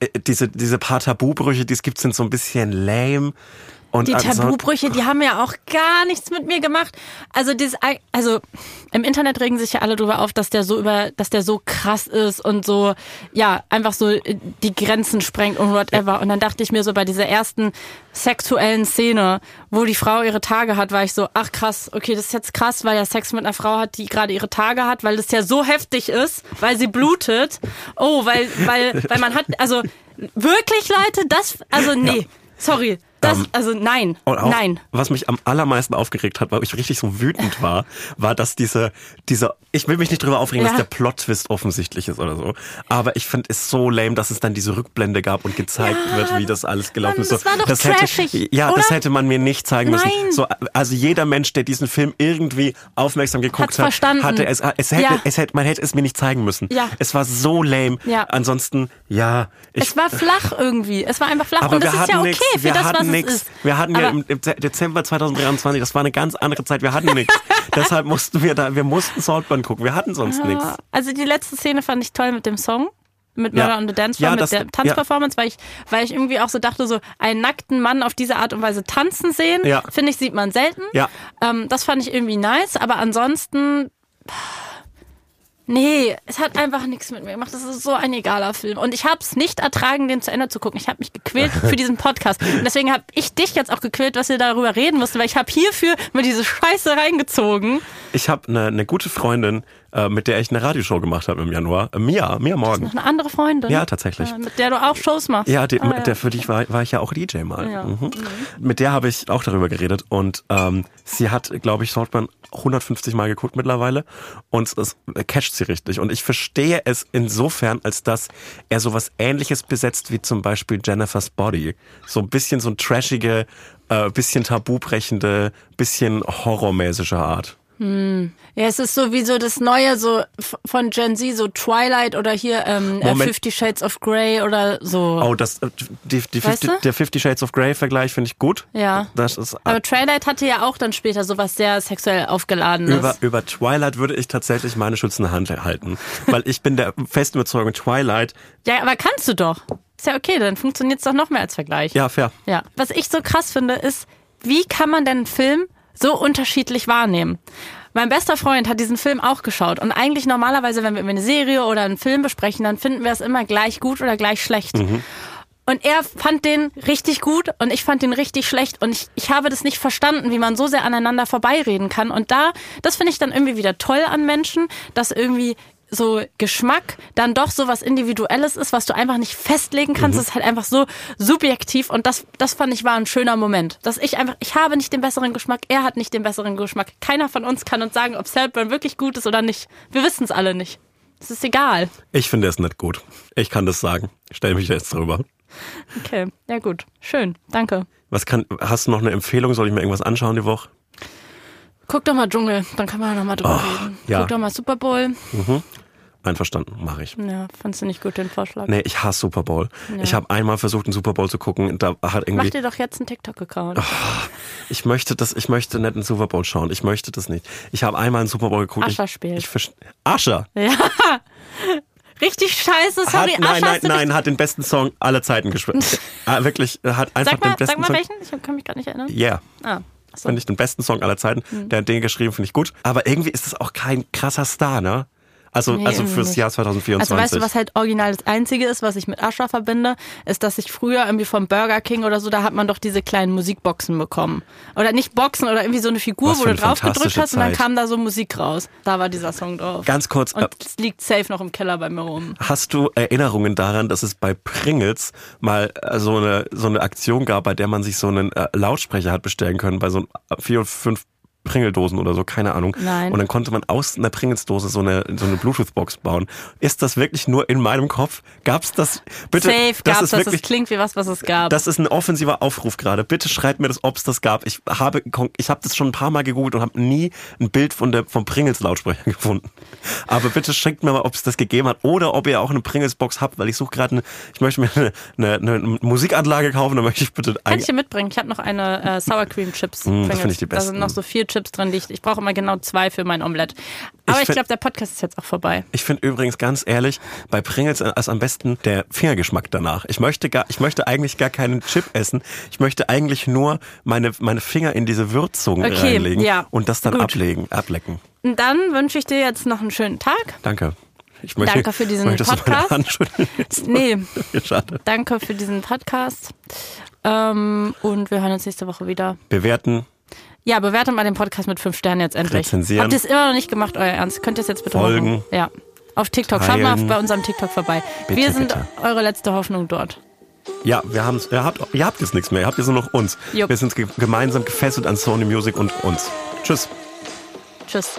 äh, diese, diese paar Tabubrüche, die es gibt, sind so ein bisschen lame. Und Die Tabubrüche, die haben ja auch gar nichts mit mir gemacht. Also dieses, also im Internet regen sich ja alle drüber auf, dass der so über, dass der so krass ist und so, ja, einfach so die Grenzen sprengt und whatever. Und dann dachte ich mir so bei dieser ersten sexuellen Szene, wo die Frau ihre Tage hat, war ich so, ach krass, okay, das ist jetzt krass, weil er Sex mit einer Frau hat, die gerade ihre Tage hat, weil das ja so heftig ist, weil sie blutet. Oh, weil, weil, weil man hat, also wirklich Leute, das, also nee, sorry. Das, Ähm, also nein, Und auch, nein. was mich am allermeisten aufgeregt hat, weil ich richtig so wütend war, war, dass diese, diese, ich will mich nicht drüber aufregen, Ja. dass der Plot-Twist offensichtlich ist oder so, aber ich finde es so lame, dass es dann diese Rückblende gab und gezeigt Ja, wird, wie das alles gelaufen Mann, ist. So, das war doch trashig, hätte, ja, oder? das hätte man mir nicht zeigen müssen. Nein. So, also jeder Mensch, der diesen Film irgendwie aufmerksam geguckt Hat's hat, verstanden. hatte es, es hätte, Ja. es hätte, man hätte es mir nicht zeigen müssen. Ja. Es war so lame. Ja. Ansonsten, ja, ich, Es war flach irgendwie. Es war einfach flach. aber und das ist ja okay nichts. für Wir das, was es ist. Wir hatten ja im, im De- Dezember 2023, das war eine ganz andere Zeit. Wir hatten nichts. Deshalb mussten wir da, wir mussten Saltburn gucken. Wir hatten sonst nichts. Ja, Also die letzte Szene fand ich toll mit dem Song. Mit Ja. Murder on the Dance Floor, Ja, mit das- der Tanzperformance, weil ich, weil ich irgendwie auch so dachte, so einen nackten Mann auf diese Art und Weise tanzen sehen, Ja. finde ich, sieht man selten. Ja. Ähm, das fand ich irgendwie nice, aber ansonsten, nee, es hat einfach nichts mit mir gemacht. Das ist so ein egaler Film. Und ich habe es nicht ertragen, den zu Ende zu gucken. Ich habe mich gequält für diesen Podcast. Und deswegen habe ich dich jetzt auch gequält, was wir darüber reden mussten, weil ich habe hierfür mir diese Scheiße reingezogen. Ich habe eine, eine gute Freundin, äh, mit der ich eine Radioshow gemacht habe im Januar. Äh, Mia, Mia Morgen. Noch eine andere Freundin. Ja, tatsächlich. Äh, Mit der du auch Shows machst. Ja, die, Ah, mit Der, für dich war, war ich ja auch DJ mal. Ja. Mhm. Mit der habe ich auch darüber geredet und ähm, sie hat, glaube ich, Saltburn 150 Mal geguckt mittlerweile und es catcht sie richtig. Und ich verstehe es insofern, als dass er sowas ähnliches besetzt wie zum Beispiel Jennifer's Body. So ein bisschen so ein trashige, äh, bisschen tabubrechende, bisschen horrormäßige Art. Ja, es ist sowieso das Neue, so von Gen Z, so Twilight oder hier ähm, äh, Moment. Fifty Shades of Grey oder so. Oh, das, äh, die, die Weißt 50, du? der Fifty Shades of Grey Vergleich finde ich gut. Ja. Das ist, Aber Twilight hatte ja auch dann später sowas sehr sexuell aufgeladenes. Über, über Twilight würde ich tatsächlich meine schützende Hand halten. Weil ich bin der festen Überzeugung, Twilight, ja, aber kannst du doch. Ist ja okay, dann funktioniert's doch noch mehr als Vergleich. ja, fair. Ja. Was ich so krass finde, ist, wie kann man denn einen Film so unterschiedlich wahrnehmen? Mein bester Freund hat diesen Film auch geschaut und eigentlich normalerweise, wenn wir eine Serie oder einen Film besprechen, dann finden wir es immer gleich gut oder gleich schlecht. Und er fand den richtig gut und ich fand den richtig schlecht und ich, ich habe das nicht verstanden, wie man so sehr aneinander vorbeireden kann. Und da, das finde ich dann irgendwie wieder toll an Menschen, dass irgendwie so Geschmack dann doch so was Individuelles ist, was du einfach nicht festlegen kannst. Es ist halt einfach so subjektiv und das, das fand ich war ein schöner Moment. Dass ich einfach, ich habe nicht den besseren Geschmack, er hat nicht den besseren Geschmack. Keiner von uns kann uns sagen, ob Saltburn wirklich gut ist oder nicht. Wir wissen es alle nicht. Es ist egal. Ich finde es nicht gut. Ich kann das sagen. Ich stelle mich jetzt drüber. Okay, ja gut. Schön, danke. Was kann, hast du noch eine Empfehlung? Soll ich mir irgendwas anschauen die Woche? Guck doch mal Dschungel, dann kann man noch mal drüber reden. ja. Guck doch mal Super Bowl. Einverstanden, mache ich. Ja, fandst du nicht gut den Vorschlag? Nee, ich hasse Super Bowl. Ich habe einmal versucht, einen Super Bowl zu gucken. Da hat Mach irgendwie. dir doch jetzt einen TikTok-Account. Ich möchte das, ich möchte nicht einen Super Bowl schauen. Ich möchte das nicht. Ich habe einmal einen Super Bowl geguckt. Ascher ich, spielt. Ich verst- Ascher. Ja. Richtig scheiße, sorry. Hat, nein, Ascher, nein, nein, hat den besten Song aller Zeiten gespielt. ah, wirklich, er hat einfach mal, den besten sag mal Song. welchen? Ich kann mich gerade nicht erinnern. Yeah. Ah, achso. Finde ich den besten Song aller Zeiten. Der hat den geschrieben, finde ich gut. Aber irgendwie ist das auch kein krasser Star, ne? Also, Nee, also fürs nicht. Jahr 2024. Also weißt du, was halt original das Einzige ist, was ich mit Ascher verbinde, ist, dass ich früher irgendwie vom Burger King oder so, da hat man doch diese kleinen Musikboxen bekommen. Oder nicht Boxen oder irgendwie so eine Figur, Was wo für du eine drauf gedrückt hast und dann Zeit. kam da so Musik raus. Da war dieser Song drauf. Ganz kurz, äh, Und es liegt safe noch im Keller bei mir rum. Hast du Erinnerungen daran, dass es bei Pringles mal äh, so eine, so eine Aktion gab, bei der man sich so einen äh, Lautsprecher hat bestellen können, bei so vier oder fünf Pringeldosen oder so, keine Ahnung. Nein. Und dann konnte man aus einer Pringles-Dose so eine, so eine Bluetooth-Box bauen. Ist das wirklich nur in meinem Kopf? Gab's das? Bitte, safe das gab's ist das, wirklich, es klingt wie was, was es gab. das ist ein offensiver Aufruf gerade. Bitte schreibt mir das, ob es das gab. Ich habe, ich habe das schon ein paar Mal gegoogelt und habe nie ein Bild von der, vom Pringles-Lautsprecher gefunden. Aber bitte schickt mir mal, ob es das gegeben hat oder ob ihr auch eine Pringles-Box habt, weil ich suche gerade eine, ich möchte mir eine, eine, eine Musikanlage kaufen, dann möchte ich bitte Kann ich dir mitbringen. Ich habe noch eine äh, Sour Cream Chips. Mm, das finde ich die Da sind noch so vier Chips drin, die ich, ich brauche immer genau zwei für mein Omelett. Aber Ich ich, glaube, der Podcast ist jetzt auch vorbei. Ich finde übrigens ganz ehrlich, bei Pringles ist am besten der Fingergeschmack danach. Ich möchte gar, ich möchte eigentlich gar keinen Chip essen. Ich möchte eigentlich nur meine, meine Finger in diese Würzung Okay, reinlegen ja. und das dann Gut. ablegen, ablecken. Und dann wünsche ich dir jetzt noch einen schönen Tag. Danke. Ich möchte, Danke für diesen Podcast. Nee, Schade. danke für diesen Podcast. Ähm, und wir hören uns nächste Woche wieder. Bewerten, Ja, bewertet mal den Podcast mit fünf Sternen jetzt endlich. Rezensieren. Habt ihr es immer noch nicht gemacht, euer Ernst? Könnt ihr es jetzt bitte Folgen. machen? Ja. Auf TikTok. Schaut mal Teilen. bei unserem TikTok vorbei. Bitte, wir sind bitte. eure letzte Hoffnung dort. Ja, wir haben's, ihr habt, ihr habt jetzt nichts mehr. Ihr habt jetzt nur noch uns. Jupp. Wir sind ge gemeinsam gefesselt an Sony Music und uns. Tschüss. Tschüss.